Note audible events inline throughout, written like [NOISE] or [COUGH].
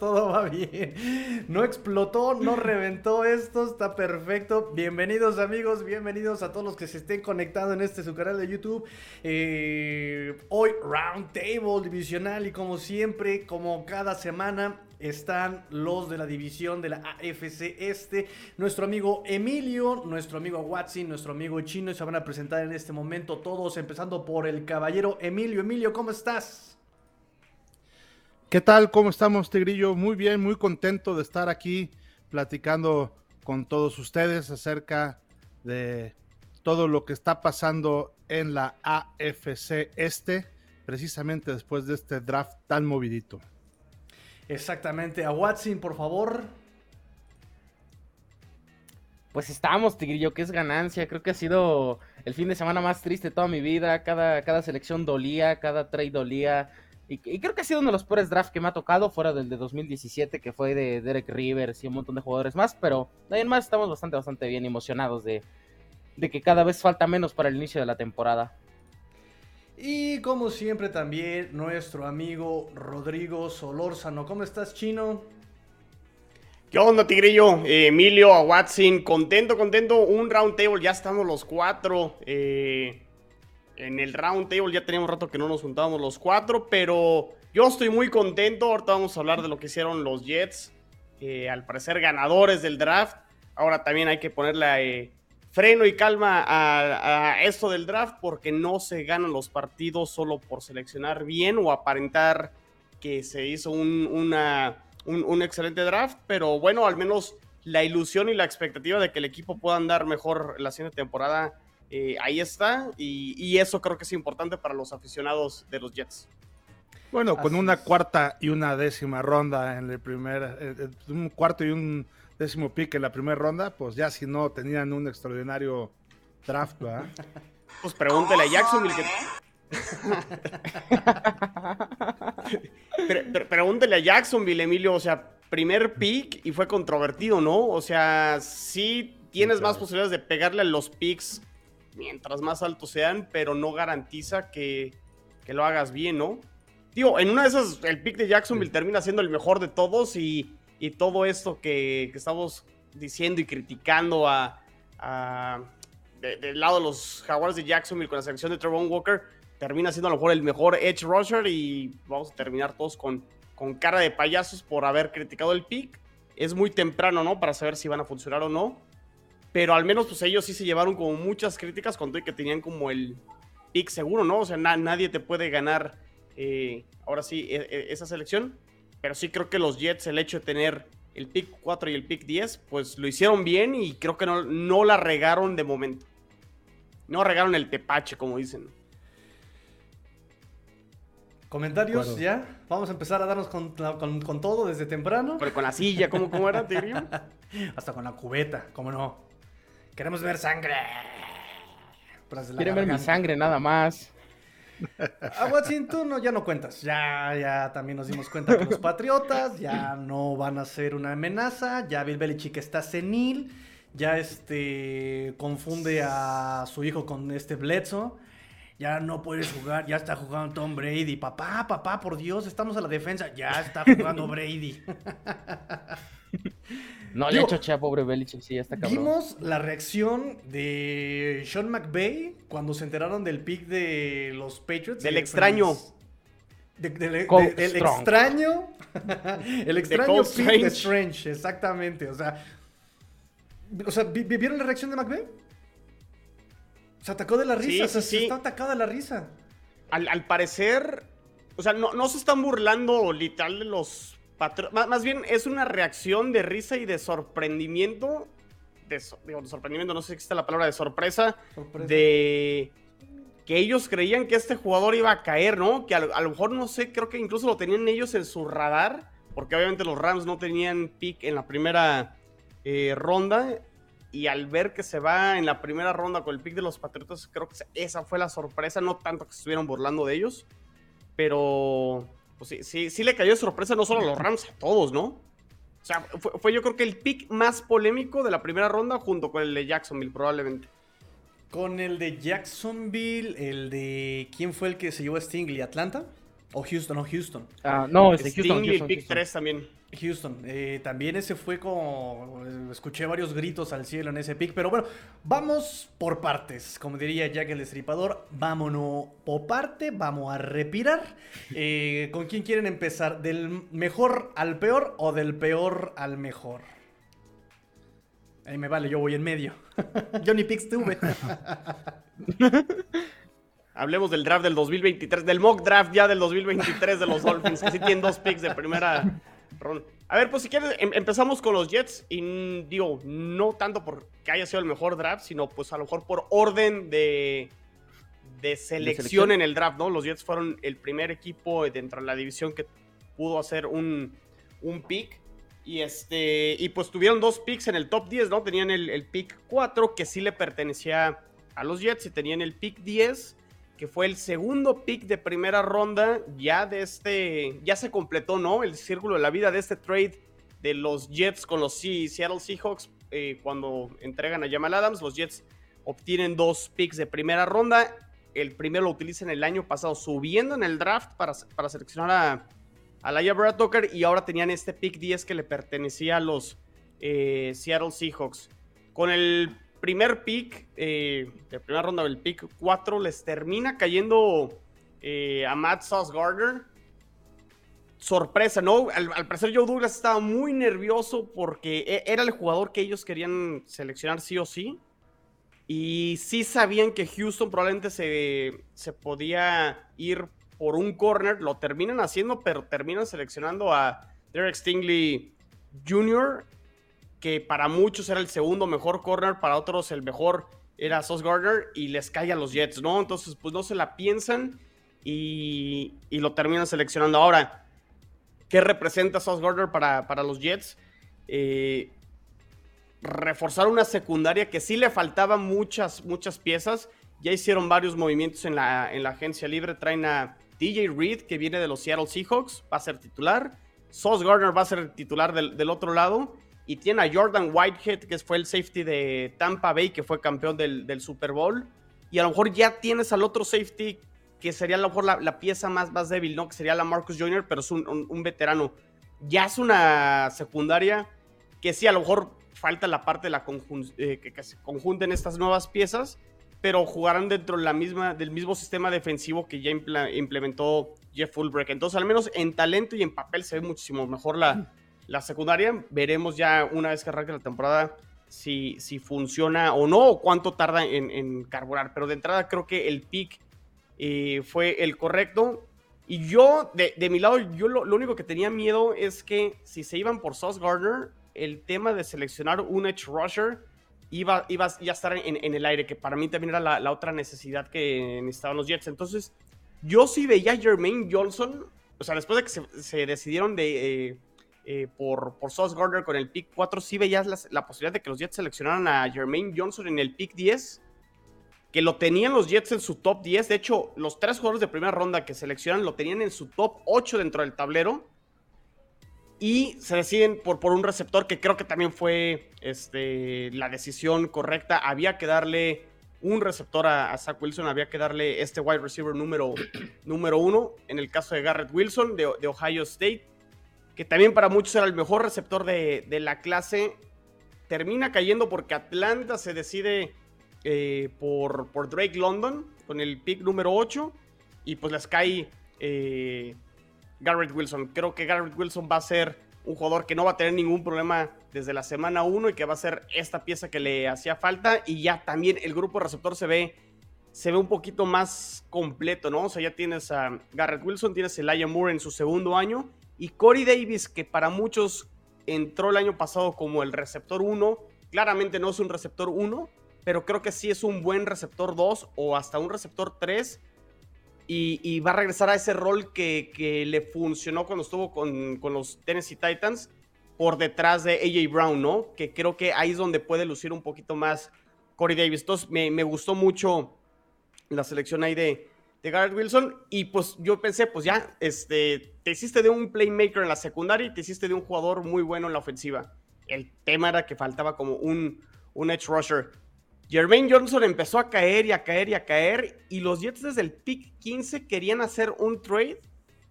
Todo va bien. No explotó, no reventó esto, está perfecto. Bienvenidos amigos, bienvenidos a todos los que se estén conectando en este su canal de YouTube. Eh, hoy Round Table divisional y como siempre, como cada semana, están los de la división de la AFC Este, nuestro amigo Emilio, nuestro amigo Watson, nuestro amigo Chino, y se van a presentar en este momento todos, empezando por el caballero Emilio. Emilio, ¿cómo estás? ¿Qué tal? ¿Cómo estamos, Tigrillo? Muy bien, muy contento de estar aquí platicando con todos ustedes acerca de todo lo que está pasando en la AFC Este, precisamente después de este draft tan movidito. Exactamente. A Watson, por favor. Pues estamos, Tigrillo, que es ganancia. Creo que ha sido el fin de semana más triste de toda mi vida. Cada, cada selección dolía, cada trade dolía. Y, creo que ha sido uno de los peores drafts que me ha tocado, fuera del de 2017, que fue de Derek Rivers y un montón de jugadores más. Pero además estamos bastante, bastante bien emocionados de, de que cada vez falta menos para el inicio de la temporada. Y como siempre también nuestro amigo Rodrigo Solórzano. ¿Cómo estás, Chino? ¿Qué onda, Tigrillo? Eh, Emilio, a Watson, contento, contento. Un round table, ya estamos los cuatro. Eh, en el round table ya teníamos rato que no nos juntábamos los cuatro, pero yo estoy muy contento. Ahorita vamos a hablar de lo que hicieron los Jets. Eh, al parecer ganadores del draft. Ahora también hay que ponerle freno y calma a, esto del draft porque no se ganan los partidos solo por seleccionar bien o aparentar que se hizo un, un, excelente draft, pero bueno, al menos la ilusión y la expectativa de que el equipo pueda andar mejor la siguiente temporada, eh, ahí está, y, eso creo que es importante para los aficionados de los Jets. Bueno, con una cuarta y una décima ronda en el primer, eh, eh, un cuarto y un décimo pick en la primera ronda, pues ya si no tenían un extraordinario draft, ¿verdad? [LAUGHS] Pues pregúntele a Jacksonville [LAUGHS] pregúntele a Jacksonville, Emilio, o sea, primer pick y fue controvertido, ¿no? O sea, sí tienes más posibilidades de pegarle a los picks mientras más altos sean, pero no garantiza que, que lo hagas bien, ¿no? Digo, en una de esas, el pick de Jacksonville termina siendo el mejor de todos y y todo esto que, estamos diciendo y criticando a, del lado de los Jaguars de Jacksonville con la selección de Trevon Walker, termina siendo a lo mejor el mejor edge rusher y vamos a terminar todos con, con cara de payasos por haber criticado el pick. Es muy temprano, ¿no? Para saber si van a funcionar o no. Pero al menos pues ellos sí se llevaron como muchas críticas con que tenían como el pick seguro, ¿no? O sea, nadie te puede ganar eh, ahora sí e, e, esa selección. Pero sí creo que los Jets, el hecho de tener el pick 4 y el pick 10, pues lo hicieron bien y creo que no, no la regaron de momento. No regaron el tepache, como dicen. ¿Comentarios ya? Vamos a empezar a darnos con, todo desde temprano. Pero con la silla, ¿cómo, cómo era, Tirio? [LAUGHS] Hasta con la cubeta, ¿cómo no? Queremos ver sangre. Quieren ver mi sangre nada más. A [LAUGHS] Watson, tú no, ya no cuentas. Ya, ya también nos dimos cuenta que los Patriotas ya no van a ser una amenaza. Ya Bill Belichick está senil. Ya este confunde a su hijo con este Bledsoe. Ya no puedes jugar, ya está jugando Tom Brady. Papá, papá, por Dios, estamos a la defensa. Ya está jugando Brady. [LAUGHS] No le hecho a pobre Belichick, sí, ya está cabrón. Vimos la reacción de Sean McVay cuando se enteraron del pick de los Patriots. Del extraño. del extraño. [LAUGHS] el extraño pick de Strange, exactamente. O sea, o sea, ¿vieron la reacción de McVay? Se atacó de la risa, sí, se está atacado de la risa. Al, parecer, o sea, no, no se están burlando literal de los más bien es una reacción de risa y de sorprendimiento. De, sorprendimiento, no sé si existe la palabra de sorpresa, De que ellos creían que este jugador iba a caer, ¿no? Que a, lo mejor, no sé, creo que incluso lo tenían ellos en su radar. Porque obviamente los Rams no tenían pick en la primera eh, ronda. Y al ver que se va en la primera ronda con el pick de los Patriotas, creo que esa fue la sorpresa. No tanto que se estuvieran burlando de ellos. Pero pues sí, sí, le cayó sorpresa no solo a los Rams, a todos, ¿no? O sea, fue, yo creo que el pick más polémico de la primera ronda junto con el de Jacksonville, probablemente. Con el de Jacksonville, el de. ¿Quién fue el que se llevó a Stingley? ¿Atlanta? O Houston, o Houston. Ah, no, es de Houston. Stingley, Houston, pick Houston. 3 también. Houston, eh, también ese fue como. Escuché varios gritos al cielo en ese pick, pero bueno, vamos por partes. Como diría Jack el Destripador, vámonos por parte, vamos a respirar. [LAUGHS] Eh, ¿Con quién quieren empezar? ¿Del mejor al peor o del peor al mejor? Ahí me vale, yo voy en medio. [LAUGHS] yo ni picks tuve. [LAUGHS] Hablemos del draft del 2023, del mock draft ya del 2023 de los Dolphins, que sí tienen dos picks de primera ronda. A ver, pues si quieres, em- empezamos con los Jets. Y mm, digo, no tanto porque haya sido el mejor draft, sino pues a lo mejor por orden de, de selección, selección? en el draft, ¿no? Los Jets fueron el primer equipo dentro de la división que pudo hacer un, un pick. Y este. Y pues tuvieron dos picks en el top 10, ¿no? Tenían el, el pick 4, que sí le pertenecía a los Jets, y tenían el pick 10 que fue el segundo pick de primera ronda ya de este, ya se completó, ¿no? El círculo de la vida de este trade de los Jets con los Se- Seattle Seahawks eh, cuando entregan a Jamal Adams, los Jets obtienen dos picks de primera ronda, el primero lo utilizan el año pasado subiendo en el draft para, para seleccionar a, a Laia Tucker y ahora tenían este pick 10 que le pertenecía a los eh, Seattle Seahawks. Con el primer pick, eh, de primera ronda del pick 4, les termina cayendo eh, a Matt Sauce Gardner. Sorpresa, ¿no? Al, al parecer Joe Douglas estaba muy nervioso porque e- era el jugador que ellos querían seleccionar sí o sí. Y sí sabían que Houston probablemente se, se podía ir por un corner. Lo terminan haciendo, pero terminan seleccionando a Derek Stingley Jr., que para muchos era el segundo mejor corner, para otros el mejor era Sauce Gardner, y les cae a los Jets, ¿no? Entonces, pues no se la piensan y, y lo terminan seleccionando. Ahora, ¿qué representa Sauce Gardner para, para los Jets? Eh, reforzar una secundaria que sí le faltaban muchas, muchas piezas. Ya hicieron varios movimientos en la, en la agencia libre. Traen a DJ Reed, que viene de los Seattle Seahawks, va a ser titular. Sauce Gardner va a ser titular del, del otro lado. Y tiene a Jordan Whitehead, que fue el safety de Tampa Bay, que fue campeón del, Super Bowl. Y a lo mejor ya tienes al otro safety, que sería a lo mejor la, pieza más, más débil, ¿no? Que sería la Marcus Jr., pero es un, veterano. Ya es una secundaria que sí, a lo mejor falta la parte de la eh, que, que se conjunten estas nuevas piezas, pero jugarán dentro de la misma, del mismo sistema defensivo que ya implementó Jeff Fulbright. Entonces, al menos en talento y en papel se ve muchísimo mejor la, la secundaria. Veremos ya una vez que arranque la temporada si, si funciona o no, o cuánto tarda en, en carburar. Pero de entrada creo que el pick eh, fue el correcto. Y yo, de, de mi lado, yo lo, lo único que tenía miedo es que si se iban por Sauce Gardner, el tema de seleccionar un edge rusher iba, ya a estar en, en el aire, que para mí también era la, la otra necesidad que necesitaban los Jets. Entonces, yo sí veía a Jermaine Johnson, o sea, después de que se, se decidieron de, eh, eh, por, por Sauce Gardner con el pick 4, sí veías la, posibilidad de que los Jets seleccionaran a Jermaine Johnson en el pick 10, que lo tenían los Jets en su top 10. De hecho, los tres jugadores de primera ronda que seleccionan lo tenían en su top 8 dentro del tablero. Y se deciden por, por un receptor que creo que también fue este, la decisión correcta. Había que darle un receptor a, a Zach Wilson, había que darle este wide receiver número, número uno. En el caso de Garrett Wilson de Ohio State, que también para muchos era el mejor receptor de, de la clase. Termina cayendo porque Atlanta se decide eh, por, por Drake London con el pick número 8 y pues les cae eh, Garrett Wilson. Creo que Garrett Wilson va a ser un jugador que no va a tener ningún problema desde la semana 1 y que va a ser esta pieza que le hacía falta y ya también el grupo receptor se ve se ve un poquito más completo, ¿no? O sea, ya tienes a Garrett Wilson, tienes a Elijah Moore en su segundo año y Corey Davis, que para muchos entró el año pasado como el receptor 1, claramente no es un receptor 1, pero creo que sí es un buen receptor 2 o hasta un receptor 3 y, va a regresar a ese rol que, le funcionó cuando estuvo con, con los Tennessee Titans por detrás de AJ Brown, ¿no? Que creo que ahí es donde puede lucir un poquito más Corey Davis. Entonces me, me gustó mucho la selección ahí de, de Garrett Wilson. Y pues yo pensé, pues ya, este, te hiciste de un playmaker en la secundaria y te hiciste de un jugador muy bueno en la ofensiva. El tema era que faltaba como un, un edge rusher. Jermaine Johnson empezó a caer y a caer y a caer. Y los Jets desde el pick 15 querían hacer un trade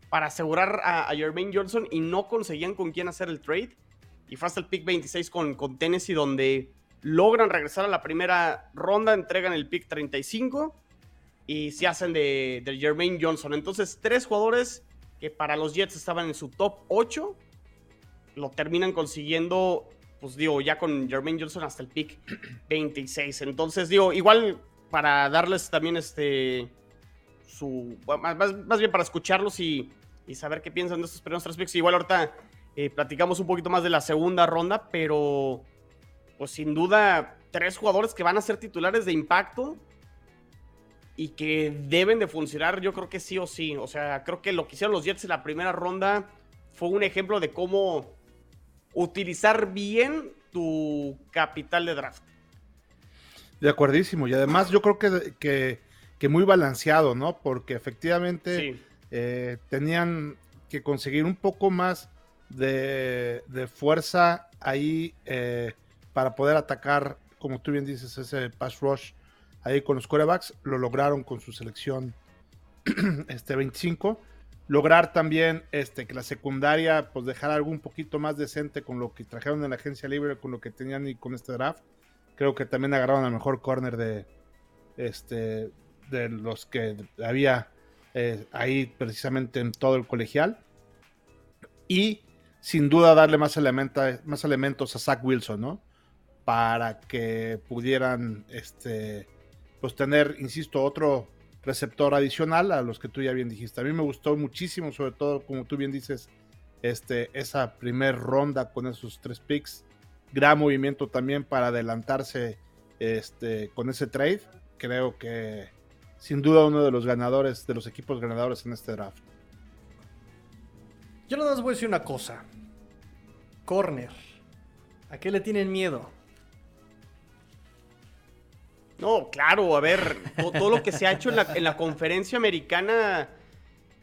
para asegurar a, Jermaine Johnson y no conseguían con quién hacer el trade. Y fue hasta el pick 26 con, con Tennessee donde logran regresar a la primera ronda, entregan el pick 35 y se hacen de, Jermaine Johnson. Entonces, tres jugadores que para los Jets estaban en su top 8, lo terminan consiguiendo, pues digo, ya con Jermaine Johnson hasta el pick [CLEARS THROAT] 26. Entonces, digo, igual para darles también este, su, más, más bien para escucharlos y, y, saber qué piensan de estos primeros tres picks. Igual ahorita eh, platicamos un poquito más de la segunda ronda, pero pues sin duda tres jugadores que van a ser titulares de impacto y que deben de funcionar, yo creo que sí o sí. O sea, creo que lo que hicieron los Jets en la primera ronda fue un ejemplo de cómo utilizar bien tu capital de draft. De acuerdísimo. Y además yo creo que, que, que muy balanceado, ¿no? Porque efectivamente sí. eh, tenían que conseguir un poco más de, de fuerza ahí eh, para poder atacar, como tú bien dices, ese pass rush ahí con los corebacks, lo lograron con su selección [CLEARS THROAT] este 25. Lograr también este, que la secundaria pues dejar algo un poquito más decente con lo que trajeron en la agencia libre, con lo que tenían y con este draft. Creo que también agarraron al mejor corner de, este, de los que había eh, ahí precisamente en todo el colegial. Y sin duda darle más, elementa, más elementos a Zach Wilson, ¿no? Para que pudieran este, pues tener, insisto, otro receptor adicional a los que tú ya bien dijiste. A mí me gustó muchísimo, sobre todo, como tú bien dices, este, esa primer ronda con esos tres picks. Gran movimiento también para adelantarse este, con ese trade. Creo que sin duda uno de los ganadores, de los equipos ganadores en este draft. Yo nada más voy a decir una cosa. Corner. ¿A qué le tienen miedo? No, claro, a ver, todo, lo que se ha hecho en la, en la conferencia americana,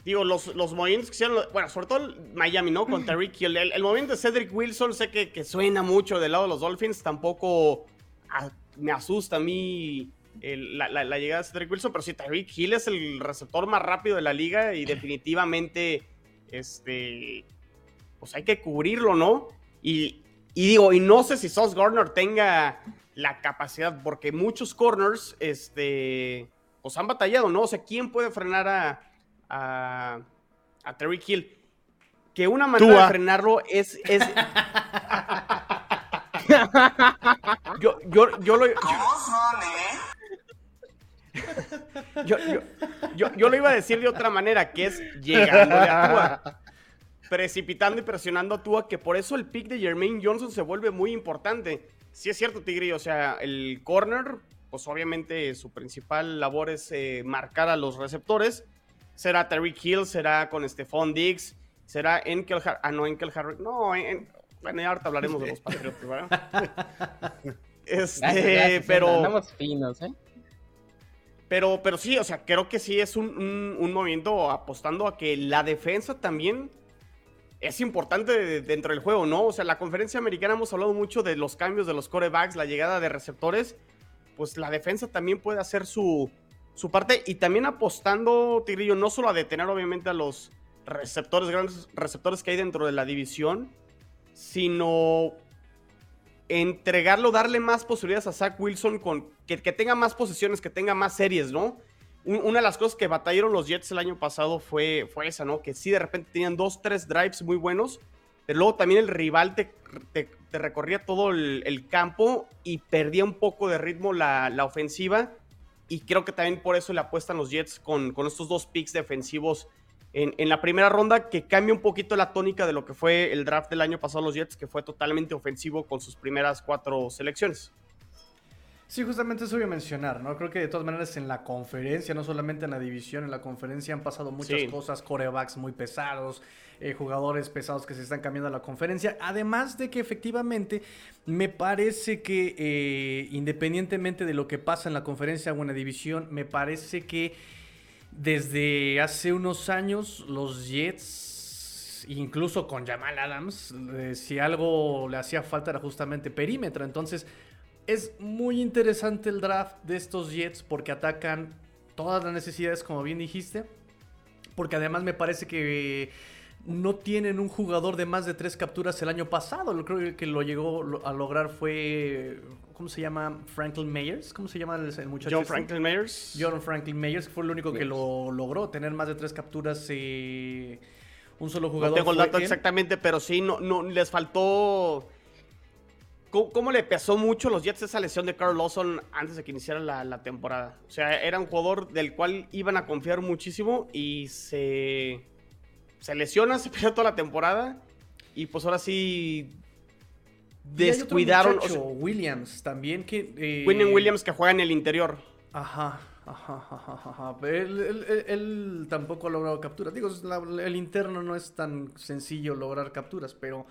digo, los, los, movimientos que hicieron, bueno, sobre todo Miami, ¿no? Con Hill. El, el, movimiento de Cedric Wilson, sé que, suena mucho del lado de los Dolphins, tampoco me asusta a mí la, llegada de Cedric Wilson, pero sí, Tariq Hill es el receptor más rápido de la liga y definitivamente, este, pues hay que cubrirlo, ¿no? Y, y digo, y no sé si Sauce Gardner tenga la capacidad, porque muchos corners, este, pues han batallado, ¿no? O sea, ¿quién puede frenar a, a, a Terry Hill? Que una manera Tua. de frenarlo es... es... [LAUGHS] yo, yo, yo lo... Yo, yo, yo, yo, lo iba a decir de otra manera, que es llegando a Tua. Precipitando y presionando a Tua, que por eso el pick de Jermaine Johnson se vuelve muy importante sí es cierto, Tigri, o sea, el corner, pues obviamente su principal labor es eh, marcar a los receptores. Será Terry Hill, será con Stephon Diggs, será Enkel Har Ah, no, Enkel Harry. No, en... bueno, ya ahorita hablaremos de los Patriotas, ¿verdad? [LAUGHS] este, gracias, gracias, pero. Andamos finos, ¿eh? Pero, pero sí, o sea, creo que sí es un, un, un movimiento apostando a que la defensa también es importante dentro del juego, ¿no? O sea, la conferencia americana hemos hablado mucho de los cambios de los corebacks, la llegada de receptores. Pues la defensa también puede hacer su, su parte y también apostando, Tigrillo, no solo a detener obviamente a los receptores, grandes receptores que hay dentro de la división, sino entregarlo, darle más posibilidades a Zach Wilson con que, que tenga más posesiones, que tenga más series, ¿no? Una de las cosas que batallaron los Jets el año pasado fue, fue esa, ¿no? Que sí, de repente tenían dos, tres drives muy buenos, pero luego también el rival te, te, recorría todo el, el, campo y perdía un poco de ritmo la, la, ofensiva. Y creo que también por eso le apuestan los Jets con, con estos dos picks defensivos en, en, la primera ronda, que cambia un poquito la tónica de lo que fue el draft del año pasado los Jets, que fue totalmente ofensivo con sus primeras cuatro selecciones. Sí, justamente eso voy a mencionar, ¿no? Creo que de todas maneras en la conferencia, no solamente en la división, en la conferencia han pasado muchas sí. cosas, corebacks muy pesados, eh, jugadores pesados que se están cambiando a la conferencia. Además de que efectivamente me parece que eh, independientemente de lo que pasa en la conferencia o en la división, me parece que desde hace unos años los Jets incluso con Jamal Adams, eh, si algo le hacía falta era justamente perímetro. Entonces, es muy interesante el draft de estos Jets porque atacan todas las necesidades, como bien dijiste. porque además me parece que no tienen un jugador de más de tres capturas el año pasado. Lo creo que lo llegó a lograr fue. ¿Cómo se llama? Franklin Mayers. ¿Cómo se llama el, muchacho? John este? Franklin Myers. John Franklin Mayers, que fue el único que lo logró, tener más de tres capturas. eh, un solo No jugador. tengo el dato él. exactamente, pero sí, no, no les faltó. ¿Cómo, cómo le pesó mucho a los Jets esa lesión de Carl Lawson antes de que iniciara la, la temporada? O sea, era un jugador del cual iban a confiar muchísimo y se, se lesiona, [LAUGHS] se pierde toda la temporada y pues ahora sí descuidaron. o muchacho, sea, Williams también que. eh, William Williams que juega en el interior. Ajá, ajá, ajá, ajá, Él, él- él- él tampoco ha logrado capturas. Digo, la- el interno no es tan sencillo lograr capturas, pero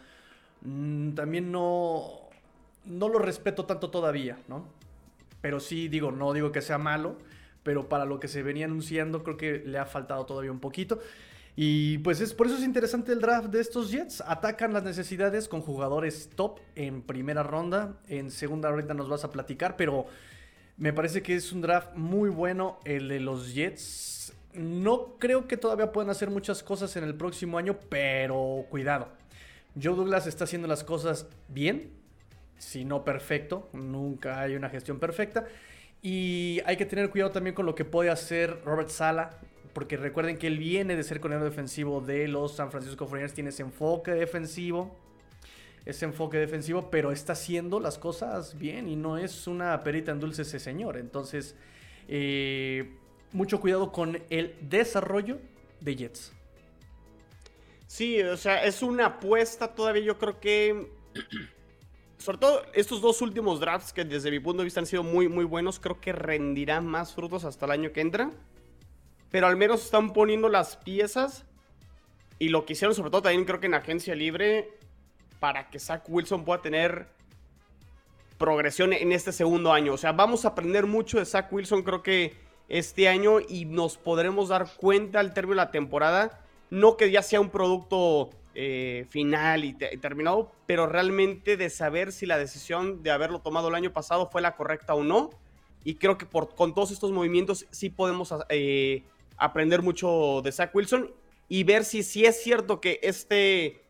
mm, también no, no lo respeto tanto todavía, ¿no? Pero sí, digo, no digo que sea malo, pero para lo que se venía anunciando creo que le ha faltado todavía un poquito. Y pues es por eso es interesante el draft de estos Jets. Atacan las necesidades con jugadores top en primera ronda. En segunda ahorita nos vas a platicar, pero me parece que es un draft muy bueno el de los Jets. No creo que todavía puedan hacer muchas cosas en el próximo año, pero cuidado. Joe Douglas está haciendo las cosas bien, si no perfecto. Nunca hay una gestión perfecta. Y hay que tener cuidado también con lo que puede hacer Robert Sala. Porque recuerden que él viene de ser coordinador defensivo de los San Francisco 49ers. Tiene ese enfoque defensivo. Ese enfoque defensivo. Pero está haciendo las cosas bien. Y no es una perita en dulce ese señor. Entonces, eh, mucho cuidado con el desarrollo de Jets. Sí, o sea, es una apuesta todavía. Yo creo que. Sobre todo estos dos últimos drafts que desde mi punto de vista han sido muy, muy buenos, creo que rendirán más frutos hasta el año que entra. Pero al menos están poniendo las piezas y lo que hicieron sobre todo también creo que en agencia libre para que Zach Wilson pueda tener progresión en este segundo año. O sea, vamos a aprender mucho de Zach Wilson creo que este año y nos podremos dar cuenta al término de la temporada. No que ya sea un producto eh, final y, te- y terminado, pero realmente de saber si la decisión de haberlo tomado el año pasado fue la correcta o no. Y creo que con todos estos movimientos sí podemos eh, aprender mucho de Zach Wilson y ver si, si es cierto que este,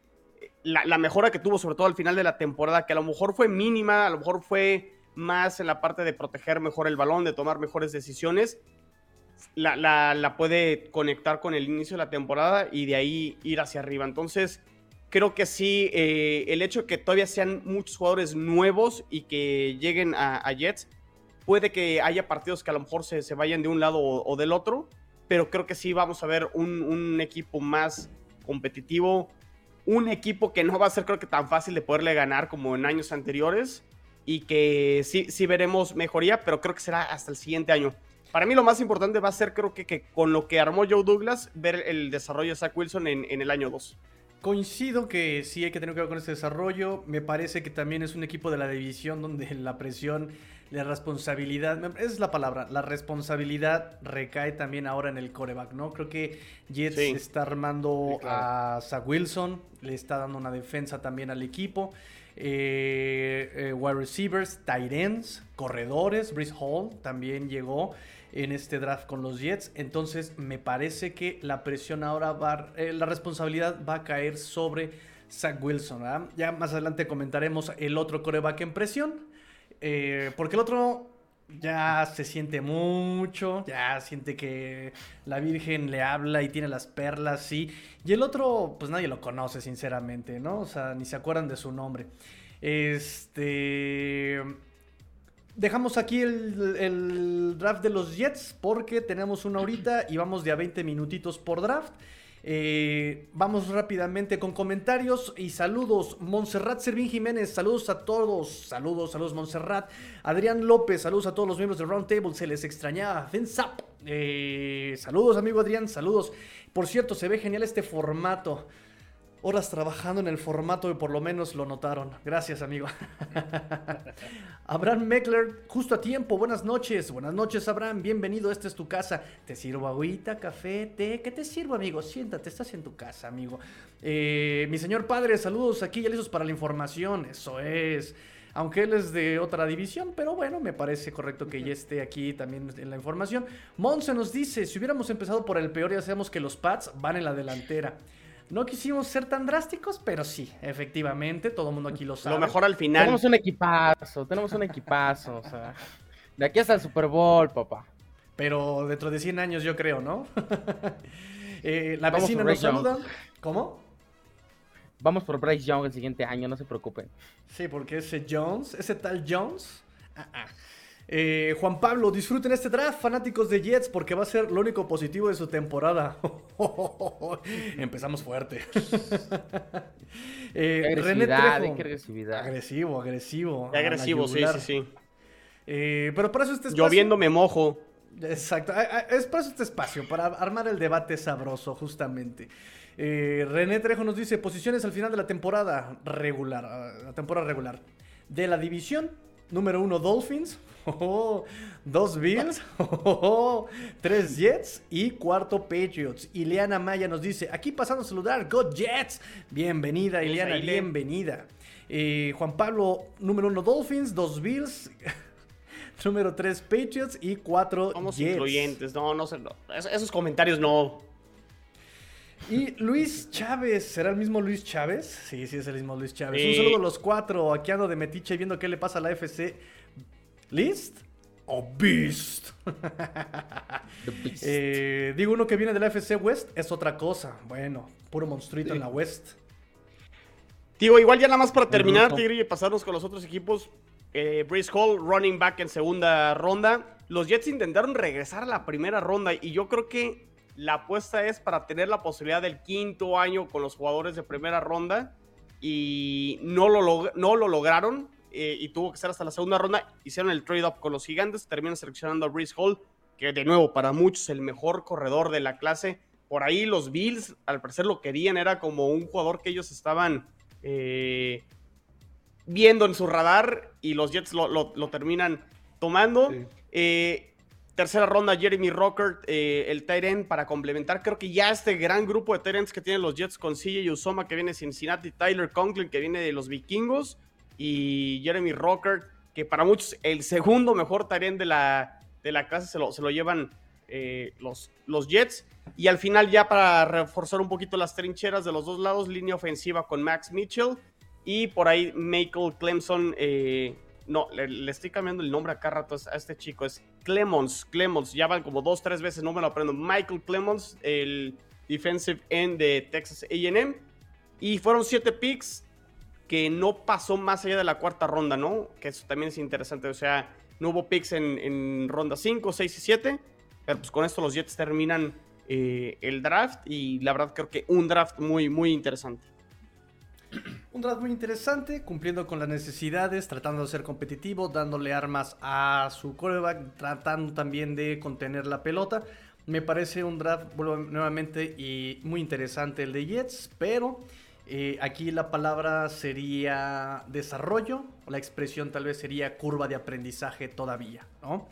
la mejora que tuvo, sobre todo al final de la temporada, que a lo mejor fue mínima, a lo mejor fue más en la parte de proteger mejor el balón, de tomar mejores decisiones, la, la- puede conectar con el inicio de la temporada y de ahí ir hacia arriba. Entonces, creo que sí, eh, el hecho de que todavía sean muchos jugadores nuevos y que lleguen a, a Jets, puede que haya partidos que a lo mejor se, se vayan de un lado o, o del otro, pero creo que sí vamos a ver un, un equipo más competitivo, un equipo que no va a ser creo que tan fácil de poderle ganar como en años anteriores y que sí, sí veremos mejoría, pero creo que será hasta el siguiente año. Para mí lo más importante va a ser creo que, que con lo que armó Joe Douglas, ver el desarrollo de Zach Wilson en, en el año 2. Coincido que sí hay que tener cuidado con este desarrollo. Me parece que también es un equipo de la división donde [LAUGHS] la presión, la responsabilidad, esa es la palabra, la responsabilidad recae también ahora en el coreback, ¿no? Creo que Jets Sí. está armando Sí, claro. a Zach Wilson, le está dando una defensa también al equipo. Eh, eh, wide receivers, tight ends, corredores, Brice Hall también llegó en este draft con los Jets. Entonces me parece que la presión ahora va, eh, la responsabilidad va a caer sobre Zach Wilson. Ya más adelante comentaremos el otro coreback en presión. eh, porque el otro ya se siente mucho, ya siente que la Virgen le habla y tiene las perlas, sí. Y el otro, pues nadie lo conoce, sinceramente, ¿no? O sea, ni se acuerdan de su nombre. Este. Dejamos aquí el, draft de los Jets porque tenemos una horita y vamos de a 20 minutitos por draft. Eh, vamos rápidamente con comentarios y saludos. Montserrat Servín Jiménez, saludos a todos. Saludos, saludos Montserrat. Adrián López, saludos a todos los miembros del Roundtable. Se les extrañaba. Fensap. Eh, saludos, amigo Adrián, saludos. Por cierto, se ve genial este formato. Horas trabajando en el formato y por lo menos lo notaron. Gracias, amigo. [LAUGHS] Abraham Meckler, justo a tiempo. Buenas noches. Buenas noches, Abraham. Bienvenido. Esta es tu casa. Te sirvo agüita, café, té. ¿Qué te sirvo, amigo? Siéntate, estás en tu casa, amigo. Eh, mi señor padre, saludos aquí ya listos para la información. Eso es. aunque él es de otra división, pero bueno, me parece correcto que ya esté aquí también en la información. Monse nos dice, si hubiéramos empezado por el peor, ya sabemos que los Pats van en la delantera. No quisimos ser tan drásticos, pero sí, efectivamente, todo el mundo aquí lo sabe. Lo mejor al final. Tenemos un equipazo, tenemos un equipazo, o sea, de aquí hasta el Super Bowl, papá. Pero dentro de 100 años yo creo, ¿no? [LAUGHS] Eh, la Vamos vecina nos saluda. ¿Cómo? Vamos por Bryce Young el siguiente año, no se preocupen. Sí, porque ese Jones, ese tal Jones. ah, ah. Eh, Juan Pablo, disfruten este draft, fanáticos de Jets, porque va a ser lo único positivo de su temporada. [LAUGHS] Empezamos fuerte. [LAUGHS] Eh, Qué René agresividad, Trejo. qué agresividad. Agresivo, agresivo. Qué agresivo, sí, sí, sí. Eh, pero para eso este espacio. Lloviendo me mojo. Exacto, es para eso este espacio, para armar el debate sabroso, justamente. Eh, René Trejo nos dice, posiciones al final de la temporada regular, ah, la temporada regular. De la división, número uno Dolphins, oh, dos Bills, [LAUGHS] oh, tres Jets y cuarto Patriots. Ileana Maya nos dice, aquí pasando a saludar, Go Jets. Bienvenida, Ileana, bienvenida. Eh, Juan Pablo, número uno Dolphins, dos Bills. [LAUGHS] Número 3 Patriots y 4 Somos Jets. incluyentes. No, no sé. no. Es- Esos comentarios no. Y Luis Chávez, ¿será el mismo Luis Chávez? Sí, sí, es el mismo Luis Chávez. Sí. Un saludo a los cuatro, aquí ando de metiche viendo qué le pasa a la FC. ¿List? ¿O Beast? The Beast. [LAUGHS] Eh, digo, uno que viene de la FC West es otra cosa. Bueno, puro monstruito en la West. Digo, igual ya nada más para terminar. Tigre, y pasarnos con los otros equipos. Eh, Breeze Hall, running back en segunda ronda. Los Jets intentaron regresar a la primera ronda y yo creo que la apuesta es para tener la posibilidad del quinto año con los jugadores de primera ronda y no lo, log- no lo lograron eh, y tuvo que ser hasta la segunda ronda. Hicieron el trade-up con los gigantes, terminan seleccionando a Breeze Hall, que de nuevo para muchos el mejor corredor de la clase. Por ahí los Bills al parecer lo querían, era como un jugador que ellos estaban eh, viendo en su radar y los Jets lo, lo- lo terminan tomando. Sí. Eh, tercera ronda, Jeremy Rocker, eh, el end para complementar. Creo que ya este gran grupo de ends que tienen los Jets con CJ Usoma que viene de Cincinnati, Tyler Conklin que viene de los Vikingos y Jeremy Rocker que para muchos el segundo mejor end de la, de la clase se lo, se lo llevan eh, los, los Jets. Y al final ya para reforzar un poquito las trincheras de los dos lados, línea ofensiva con Max Mitchell y por ahí Michael Clemson. eh, no, le, le estoy cambiando el nombre acá rato a este chico. Es Clemons. Clemons. Ya van como dos, tres veces, no me lo aprendo. Michael Clemons, el defensive end de Texas AM. Y fueron siete picks que no pasó más allá de la cuarta ronda, ¿no? Que eso también es interesante. O sea, no hubo picks en, ronda 5, 6 y 7. Pero pues con esto los Jets terminan eh, el draft. Y la verdad creo que un draft muy, muy interesante. [CLEARS THROAT] Un draft muy interesante, cumpliendo con las necesidades, tratando de ser competitivo, dándole armas a su coreback, tratando también de contener la pelota. Me parece un draft, nuevamente, y muy interesante el de Jets, pero eh, aquí la palabra sería desarrollo, o la expresión tal vez sería curva de aprendizaje todavía, ¿no?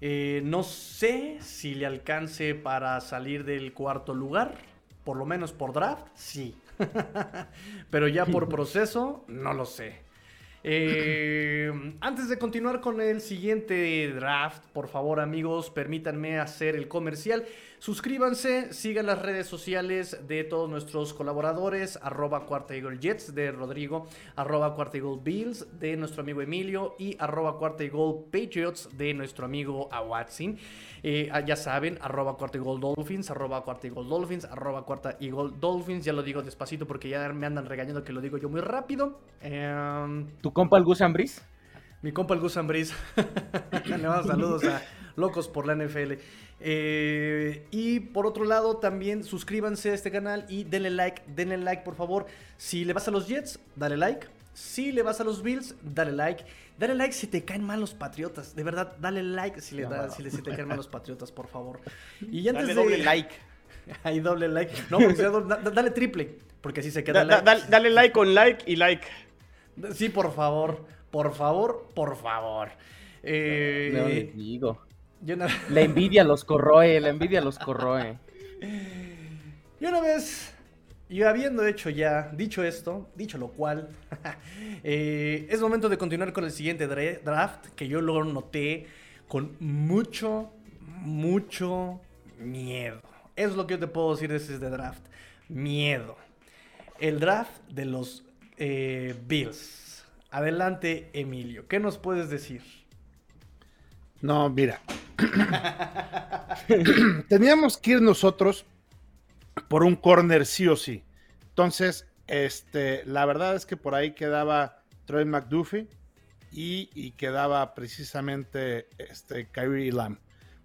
Eh, no sé si le alcance para salir del cuarto lugar, por lo menos por draft, sí. [LAUGHS] Pero ya por proceso, no lo sé. Eh, antes de continuar con el siguiente draft, por favor amigos, permítanme hacer el comercial. Suscríbanse, sigan las redes sociales de todos nuestros colaboradores, arroba Cuarta Eagle Jets de Rodrigo, arroba Cuarta Eagle Bills de nuestro amigo Emilio y arroba Cuarta Eagle Patriots de nuestro amigo Awatsin. Eh, ah, ya saben, arroba Cuarta Eagle Dolphins, arroba Cuarta Eagle Dolphins, arroba Cuarta Eagle Dolphins. Ya lo digo despacito porque ya me andan regañando que lo digo yo muy rápido. Em, ¿Tu compa el Gus Ambris? mi compa el Gus Ambris. [LAUGHS] Le mando saludos a Locos por la NFL. Eh, y por otro lado, también suscríbanse a este canal y denle like, denle like por favor. Si le vas a los Jets, dale like. Si le vas a los Bills, dale like. Dale like si te caen mal los Patriotas. De verdad, dale like si, le No, da- no. si, le- si te caen mal los Patriotas, por favor. Y antes Dale de... doble like. [LAUGHS] Ahí doble like. No, porque sea doble- da- dale triple. Porque así se queda Da- da- like. dale- like con like y like. Sí, por favor. Por favor, por favor. Eh, No digo. Yo una- La envidia los corroe, la envidia los corroe. Y una vez Y habiendo hecho ya, dicho esto, dicho lo cual, [LAUGHS] eh, es momento de continuar con el siguiente draft, que yo lo noté con mucho, mucho miedo. Es lo que yo te puedo decir de este draft. Miedo. El draft de los eh, Bills. Adelante, Emilio. ¿Qué nos puedes decir? No, mira. [COUGHS] Teníamos que ir nosotros por un corner sí o sí. Entonces, este, la verdad es que por ahí quedaba Troy McDuffie y, quedaba precisamente este, Kyrie Lamb.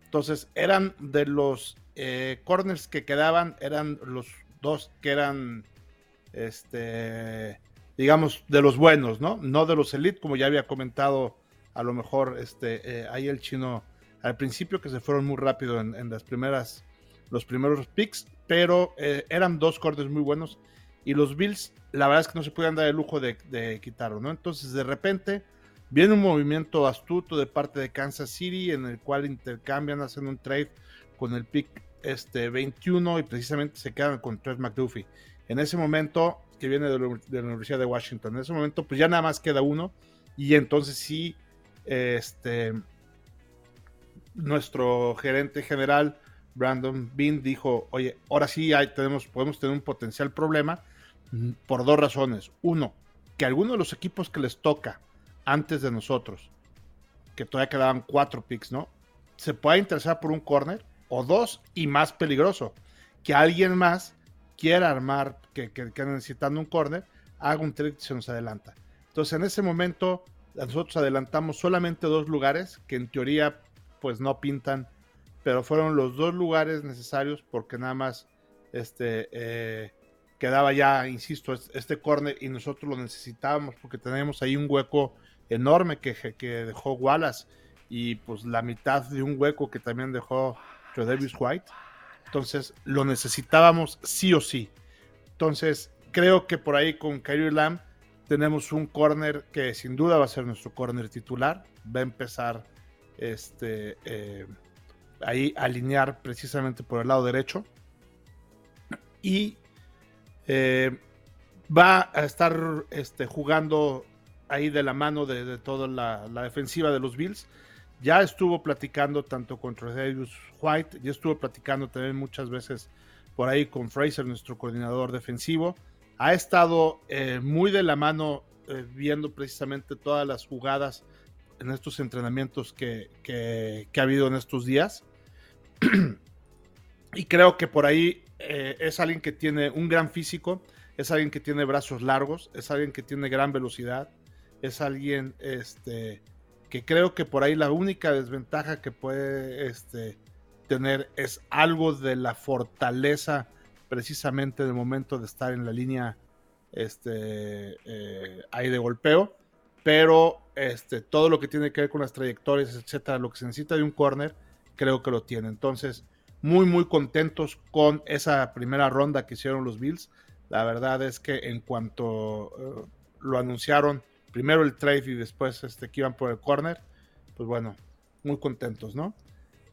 Entonces, eran de los eh, corners que quedaban, eran los dos que eran, este, digamos, de los buenos, ¿no? No de los elite, como ya había comentado a lo mejor este, eh, ahí el chino al principio, que se fueron muy rápido en, las primeras, los primeros picks, pero eh, eran dos cortes muy buenos y los Bills, la verdad es que no se podían dar el lujo de, quitarlo, ¿no? Entonces, de repente, viene un movimiento astuto de parte de Kansas City en el cual intercambian, hacen un trade con el pick este, 21 y precisamente se quedan con Trent McDuffie. En ese momento, que viene de la, Universidad de Washington, en ese momento, pues ya nada más queda uno y entonces sí, este, nuestro gerente general, Brandon Bean, dijo, oye, ahora sí hay, tenemos, podemos tener un potencial problema por dos razones. Uno, que alguno de los equipos que les toca antes de nosotros, que todavía quedaban cuatro picks, ¿no? Se pueda interesar por un corner. O dos, y más peligroso, que alguien más quiera armar, que, que, que necesitando un corner, haga un trade y se nos adelanta. Entonces, en ese momento, nosotros adelantamos solamente dos lugares que en teoría, pues no pintan, pero fueron los dos lugares necesarios porque nada más este, eh, quedaba ya, insisto, este corner y nosotros lo necesitábamos porque tenemos ahí un hueco enorme que, que dejó Wallace y pues la mitad de un hueco que también dejó Davis White. Entonces lo necesitábamos sí o sí. Entonces creo que por ahí con Kyrie Lamb tenemos un corner que sin duda va a ser nuestro corner titular. Va a empezar este, eh, ahí alinear precisamente por el lado derecho. Y eh, va a estar este, jugando ahí de la mano de, toda la, defensiva de los Bills. Ya estuvo platicando tanto contra Davis White, ya estuvo platicando también muchas veces por ahí con Fraser, nuestro coordinador defensivo. Ha estado eh, muy de la mano viendo precisamente todas las jugadas en estos entrenamientos que, que, ha habido en estos días. [CLEARS THROAT] y creo que por ahí eh, es alguien que tiene un gran físico, es alguien que tiene brazos largos, es alguien que tiene gran velocidad, es alguien este, que creo que por ahí la única desventaja que puede este, tener es algo de la fortaleza precisamente del momento de estar en la línea este, eh, ahí de golpeo, pero este, todo lo que tiene que ver con las trayectorias, etcétera, lo que se necesita de un corner, creo que lo tiene. Entonces, muy, muy contentos con esa primera ronda que hicieron los Bills. La verdad es que en cuanto eh, lo anunciaron, primero el trade y después este, que iban por el corner, pues bueno, muy contentos, ¿no?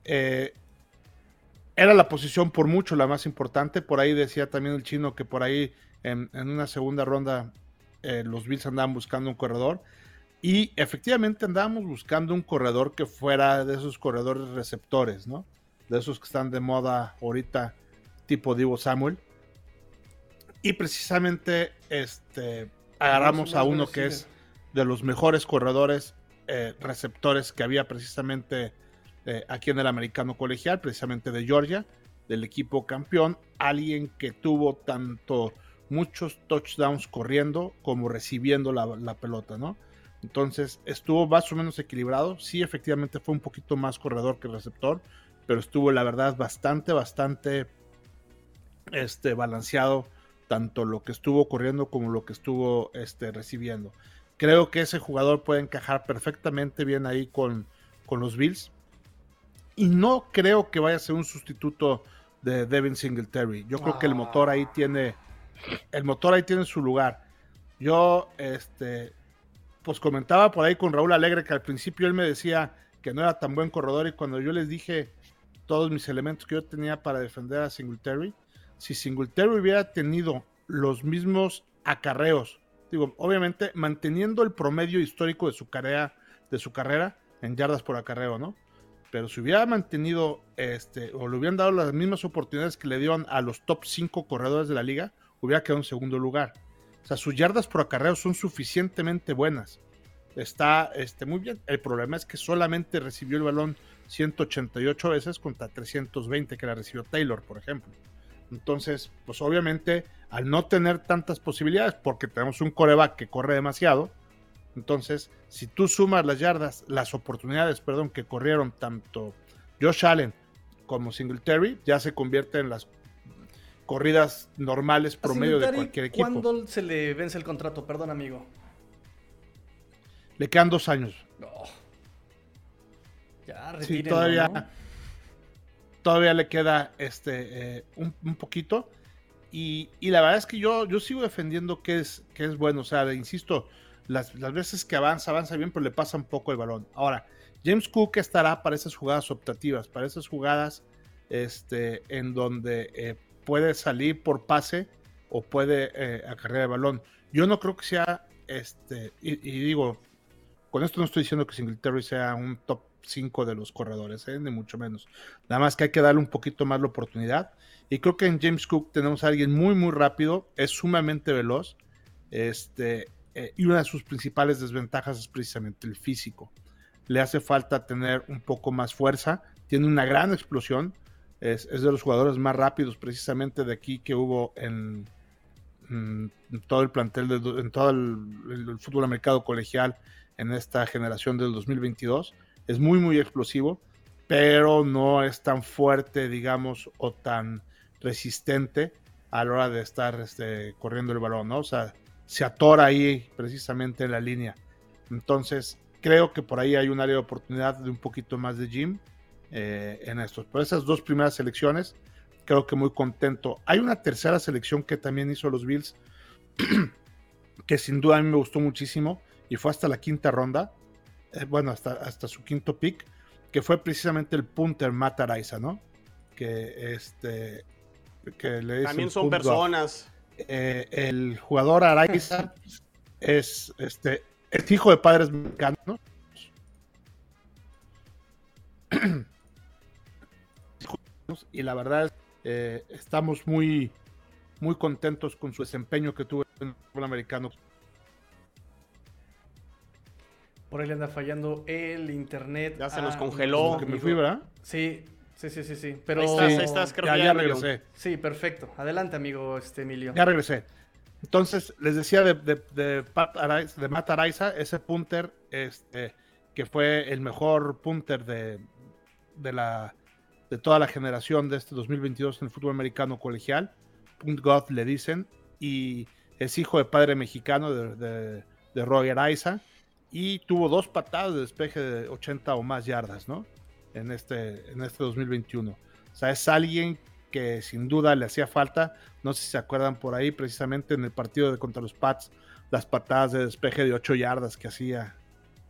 Eh, era la posición por mucho la más importante. Por ahí decía también el chino que por ahí en, una segunda ronda eh, los Bills andaban buscando un corredor. Y efectivamente andábamos buscando un corredor que fuera de esos corredores receptores, ¿no? de esos que están de moda ahorita, tipo Divo Samuel. Y precisamente este, agarramos a uno que es de los mejores corredores eh, receptores que había precisamente eh, aquí en el americano colegial, precisamente de Georgia, del equipo campeón, alguien que tuvo tanto muchos touchdowns corriendo como recibiendo la, la pelota, ¿no? Entonces estuvo más o menos equilibrado. Sí, efectivamente fue un poquito más corredor que receptor, pero estuvo la verdad bastante, bastante este, balanceado, tanto lo que estuvo corriendo como lo que estuvo este, recibiendo. Creo que ese jugador puede encajar perfectamente bien ahí con, con los Bills. Y no creo que vaya a ser un sustituto de Devin Singletary. Yo creo que el motor ahí tiene. El motor ahí tiene su lugar. Yo, este. Pues comentaba por ahí con Raúl Alegre que al principio él me decía que no era tan buen corredor. Y cuando yo les dije todos mis elementos que yo tenía para defender a Singletary. Si Singletary hubiera tenido los mismos acarreos. Digo, obviamente manteniendo el promedio histórico de su carrera, de su carrera en yardas por acarreo, ¿no? Pero si hubiera mantenido este, o le hubieran dado las mismas oportunidades que le dieron a los top 5 corredores de la liga, hubiera quedado en segundo lugar. O sea, sus yardas por acarreo son suficientemente buenas. Está este, muy bien. El problema es que solamente recibió el balón 188 veces contra 320 que la recibió Taylor, por ejemplo. Entonces, pues obviamente, al no tener tantas posibilidades, porque tenemos un coreback que corre demasiado, entonces, si tú sumas las yardas, las oportunidades, perdón, que corrieron tanto Josh Allen como Singletary, ya se convierte en las corridas normales promedio de cualquier equipo. ¿Cuándo se le vence el contrato? Perdón, amigo. Le quedan dos años. No. Ya, sí, todavía, todavía le queda este eh, un, poquito. Y, la verdad es que yo, yo sigo defendiendo que es, que es bueno. O sea, insisto, las, veces que avanza, avanza bien, pero le pasa un poco el balón. Ahora, James Cook estará para esas jugadas optativas, para esas jugadas este, en donde eh, puede salir por pase o puede eh, acarrear el balón. Yo no creo que sea, este, y, digo, con esto no estoy diciendo que Singletary sea un top 5 de los corredores, ¿eh? ni mucho menos. Nada más que hay que darle un poquito más la oportunidad. Y creo que en James Cook tenemos a alguien muy, muy rápido, es sumamente veloz. Este, eh, y una de sus principales desventajas es precisamente el físico. Le hace falta tener un poco más fuerza, tiene una gran explosión, es, de los jugadores más rápidos precisamente de aquí que hubo en, todo el plantel, en todo el, fútbol americano colegial en esta generación del 2022. Es muy, muy explosivo, pero no es tan fuerte, digamos, o tan resistente a la hora de estar este, corriendo el balón, ¿no? O sea, se atora ahí precisamente en la línea. Entonces, creo que por ahí hay un área de oportunidad de un poquito más de Jim eh, en estos. Por esas dos primeras selecciones, creo que muy contento. Hay una tercera selección que también hizo los Bills, [CLEARS THROAT] que sin duda a mí me gustó muchísimo y fue hasta la quinta ronda, eh, bueno, hasta, hasta su quinto pick, que fue precisamente el punter Matt ¿no? Que este que le También son personas. Eh, el jugador Araiza [LAUGHS] es este es hijo de padres mexicanos. [CLEARS THROAT] y la verdad eh, estamos muy, muy contentos con su desempeño que tuvo en el fútbol americano. Por ahí le anda fallando el internet. Ya se nos ah, congeló. Que me fui, ¿verdad? Sí, sí, sí, sí, sí. Pero... Ahí estás, creo ya, ya regresé. Sí, perfecto. Adelante, amigo este Emilio. Ya regresé. Entonces, les decía de, de, de, de Matt Araiza, ese punter, este, que fue el mejor punter de, de la de toda la generación de este 2022 en el fútbol americano colegial. Punt God le dicen. Y es hijo de padre mexicano de, de, Roy Araiza. Y tuvo dos patadas de despeje de 80 o más yardas, ¿no? En este, en este 2021. O sea, es alguien que sin duda le hacía falta. No sé si se acuerdan por ahí, precisamente en el partido de contra los Pats, las patadas de despeje de 8 yardas que hacía,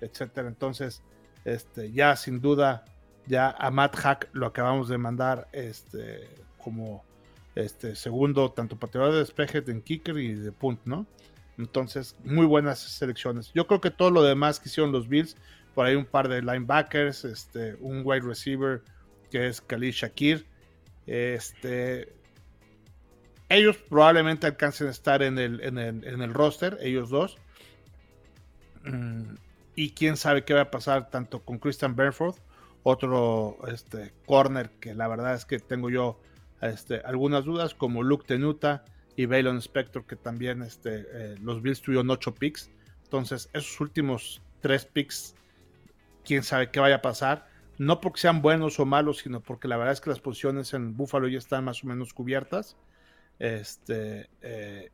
etcétera. Entonces, este, ya sin duda ya a Matt Hack lo acabamos de mandar este, como este, segundo, tanto pateador de despeje, de kicker y de punt, ¿no? Entonces, muy buenas selecciones. Yo creo que todo lo demás que hicieron los Bills, por ahí un par de linebackers, este, un wide receiver que es Khalil Shakir. Este, ellos probablemente alcancen a estar en el, en el, en el roster, ellos dos. Mm, y quién sabe qué va a pasar tanto con Christian Bernford otro este, corner que la verdad es que tengo yo este, algunas dudas, como Luke Tenuta y Baylon Spector, que también este, eh, los Bills tuvieron 8 picks. Entonces, esos últimos 3 picks, quién sabe qué vaya a pasar. No porque sean buenos o malos, sino porque la verdad es que las posiciones en Buffalo ya están más o menos cubiertas. Este, eh,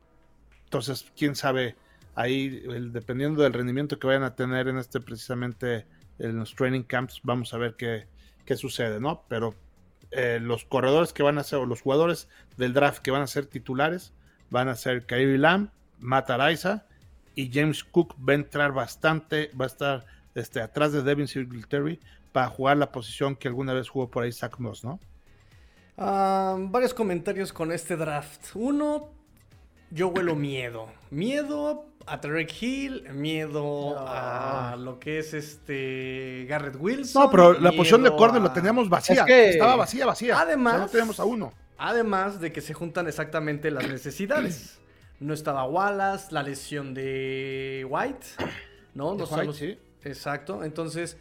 entonces, quién sabe ahí, dependiendo del rendimiento que vayan a tener en este precisamente en los training camps, vamos a ver qué, qué sucede, ¿no? Pero eh, los corredores que van a ser, o los jugadores del draft que van a ser titulares, van a ser Kyrie Lamb, Matt Araiza y James Cook va a entrar bastante, va a estar este, atrás de Devin Singletary para jugar la posición que alguna vez jugó por ahí Zach Moss, ¿no? Ah, varios comentarios con este draft. Uno, yo huelo miedo. Miedo a Tarek Hill, miedo a lo que es este Garrett Wilson. No, pero la posición de corner a- lo teníamos vacía. Es que- Estaba vacía, vacía. Además- Solo teníamos a uno. Además de que se juntan exactamente las necesidades. No estaba Wallace, la lesión de White, ¿no? No White, sabemos- sí. Exacto. Entonces,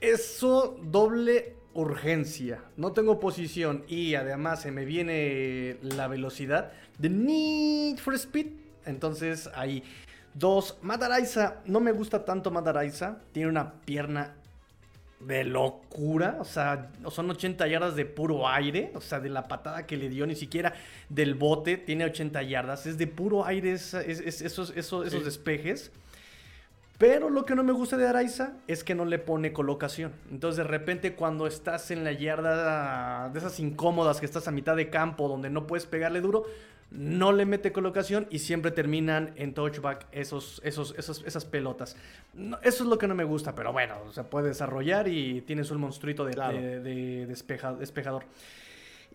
eso doble urgencia. No tengo posición y además se me viene la velocidad de Need for Speed. Entonces, ahí. Dos, Madaraiza. No me gusta tanto Madaraiza. Tiene una pierna de locura. O sea, son 80 yardas de puro aire. O sea, de la patada que le dio, ni siquiera del bote. Tiene 80 yardas. Es de puro aire es- es- esos, esos, despejes. Pero lo que no me gusta de Araiza es que no le pone colocación. Entonces, de repente, cuando estás en la yarda de esas incómodas que estás a mitad de campo, donde no puedes pegarle duro, no le mete colocación y siempre terminan en touchback esos, esos, esos, esas pelotas. No, eso es lo que no me gusta, pero bueno, o sea, puede desarrollar y tienes un monstruito de, Claro. de- de despeja- despejador.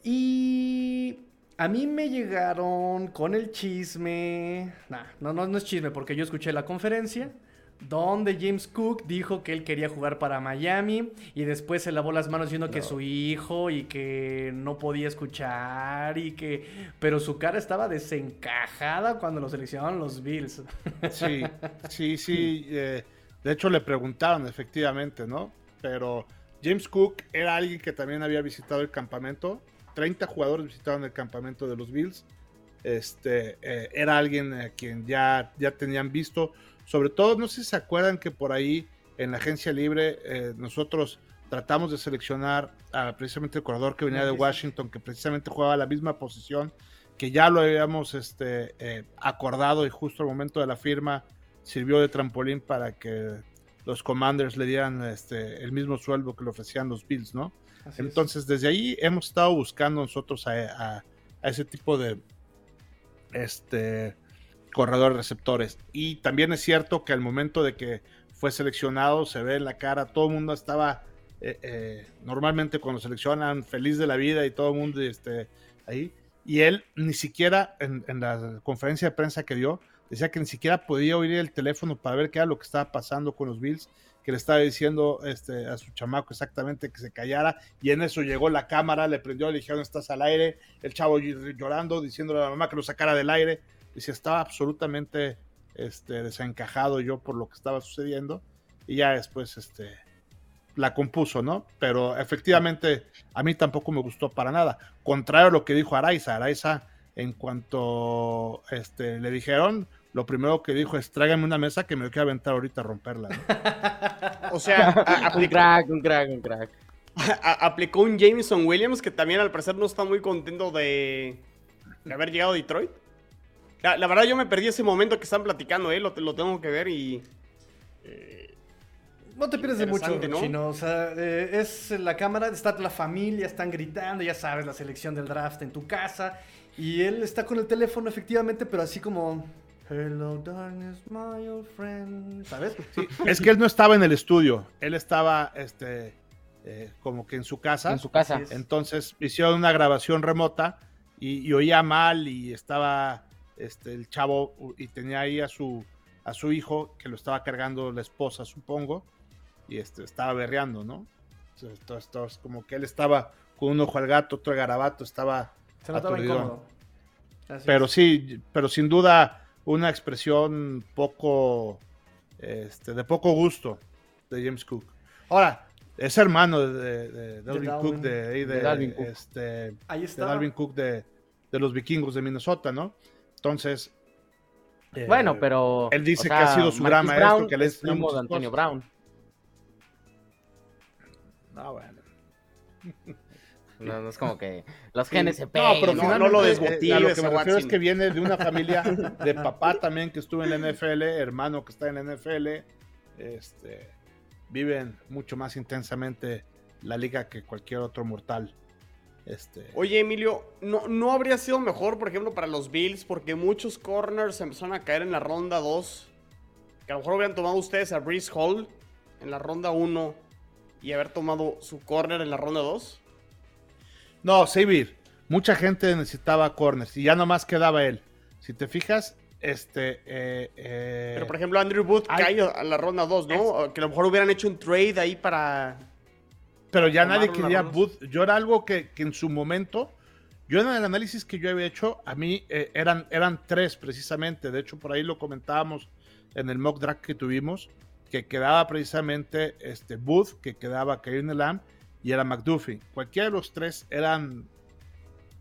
Y a mí me llegaron con el chisme. Nah, no, no, no es chisme porque yo escuché la conferencia donde James Cook dijo que él quería jugar para Miami y después se lavó las manos diciendo que su hijo y que no podía escuchar y que... Pero su cara estaba desencajada cuando lo seleccionaron los Bills. [LAUGHS] Sí, sí, sí. eh, de hecho, le preguntaron efectivamente, ¿no? Pero James Cook era alguien que también había visitado el campamento. 30 jugadores visitaron el campamento de los Bills. Este, eh, era alguien a quien ya, ya tenían visto. Sobre todo, no sé si se acuerdan que por ahí en la agencia libre eh, nosotros tratamos de seleccionar a precisamente el corredor que venía de Washington, que precisamente jugaba la misma posición, que ya lo habíamos este, eh, acordado y justo al momento de la firma sirvió de trampolín para que los Commanders le dieran este, el mismo sueldo que le ofrecían los Bills, ¿no? Así es. Entonces, desde ahí hemos estado buscando nosotros a, a- a ese tipo de este, corredores receptores. Y también es cierto que al momento de que fue seleccionado, se ve en la cara, todo el mundo estaba, eh, eh, normalmente cuando seleccionan, feliz de la vida y todo el mundo este, ahí. Y él ni siquiera en, la conferencia de prensa que dio, decía que ni siquiera podía oír el teléfono para ver qué era lo que estaba pasando con los Bills, que le estaba diciendo este, a su chamaco exactamente que se callara, y en eso llegó la cámara, le prendió, le dijeron estás al aire, el chavo ll- llorando, diciéndole a la mamá que lo sacara del aire, dice estaba absolutamente este, desencajado yo por lo que estaba sucediendo, y ya después este, la compuso, ¿no? Pero efectivamente a mí tampoco me gustó para nada, contrario a lo que dijo Araiza, Araiza en cuanto este, le dijeron, lo primero que dijo es tráigame una mesa que me quiero aventar ahorita a romperla. ¿no? O sea, a- [LAUGHS] Un aplicó, crack, un crack, un crack. [LAUGHS] a- aplicó un Jameson Williams que también al parecer no está muy contento de, de haber llegado a Detroit. La, la verdad yo me perdí ese momento que están platicando, ¿eh? lo, lo tengo que ver y... No te pierdes de mucho, ¿no? Chino. O sea, eh, es la cámara, está la familia, están gritando, ya sabes, la selección del draft en tu casa. Y él está con el teléfono, efectivamente, pero así como. Hello, darkness, my old friend. ¿Sabes? Sí, es que él no estaba en el estudio, él estaba este, eh, como que en su casa. En su casa. Entonces hicieron una grabación remota y, y oía mal y estaba este, el chavo y tenía ahí a su, a su hijo que lo estaba cargando la esposa, supongo, y este, estaba berreando, ¿no? Entonces, como que él estaba con un ojo al gato, otro al garabato, estaba... Se. Así Pero es. sí, pero sin duda una expresión poco, este, de poco gusto de James Cook. Ahora, es hermano de, de- de Dalvin Dalvin. Cook, de, de- De Dalvin Cook. este, Ahí de está. Dalvin Cook de, de los vikingos de Minnesota, ¿no? Entonces, eh, Bueno, pero. él dice o que ha sido su gran maestro, Brown que le es primo de Antonio cosas. Brown. no, bueno. [LAUGHS] No, no es como que los genes se No, pero no, no lo eh, desmotives, a lo que me a refiero es que viene de una familia [LAUGHS] de papá también que estuvo en la NFL, hermano que está en la NFL, este, viven mucho más intensamente la liga que cualquier otro mortal. Este, Oye, Emilio, ¿no, ¿no habría sido mejor, por ejemplo, para los Bills? Porque muchos corners empezaron a caer en la ronda 2. Que a lo mejor hubieran tomado ustedes a Breeze Hall en la ronda 1 y haber tomado su corner en la ronda 2. No, Sabir, mucha gente necesitaba corners y ya nomás quedaba él. Si te fijas, este. Eh, Pero por ejemplo, Andrew Booth cae a la ronda 2, ¿no? Que a lo mejor hubieran hecho un trade ahí para. Pero ya nadie quería Booth. Yo era algo que, en su momento. Yo en el análisis que yo había hecho, a mí eh, eran, eran tres precisamente. De hecho, por ahí lo comentábamos en el mock draft que tuvimos, que quedaba precisamente este Booth, que quedaba Kevin Lamb y era McDuffie. Cualquiera de los tres eran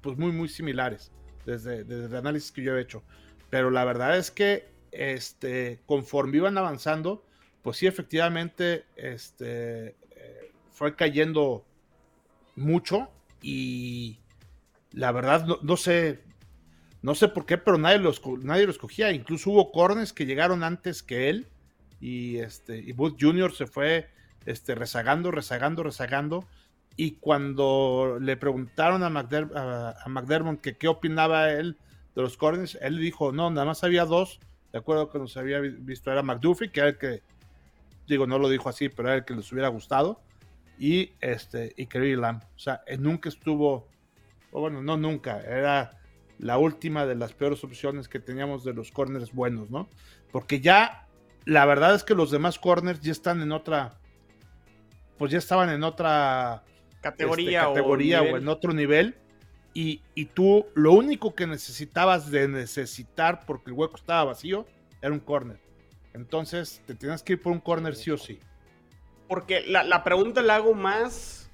pues muy, muy similares desde, desde el análisis que yo he hecho. Pero la verdad es que este, conforme iban avanzando, pues sí, efectivamente, este, fue cayendo mucho y la verdad no, sé, no sé por qué, pero nadie lo, nadie lo escogía. Incluso hubo cornes que llegaron antes que él y este y Booth Jr. se fue este, rezagando, rezagando, rezagando. Y cuando le preguntaron a, a McDermott que qué opinaba él de los corners, él dijo, no, nada más había dos, de acuerdo que nos había visto, era McDuffie, que era el que, digo, no lo dijo así, pero era el que les hubiera gustado, y este, y Kerry Lamb. O sea, él nunca estuvo, o bueno, no nunca, era la última de las peores opciones que teníamos de los corners buenos, ¿no? Porque ya, la verdad es que los demás corners ya están en otra, pues ya estaban en otra categoría, este, categoría o en otro nivel y, tú lo único que necesitabas de necesitar porque el hueco estaba vacío era un corner. Entonces te tienes que ir por un corner sí o sí. Porque la, pregunta la hago más.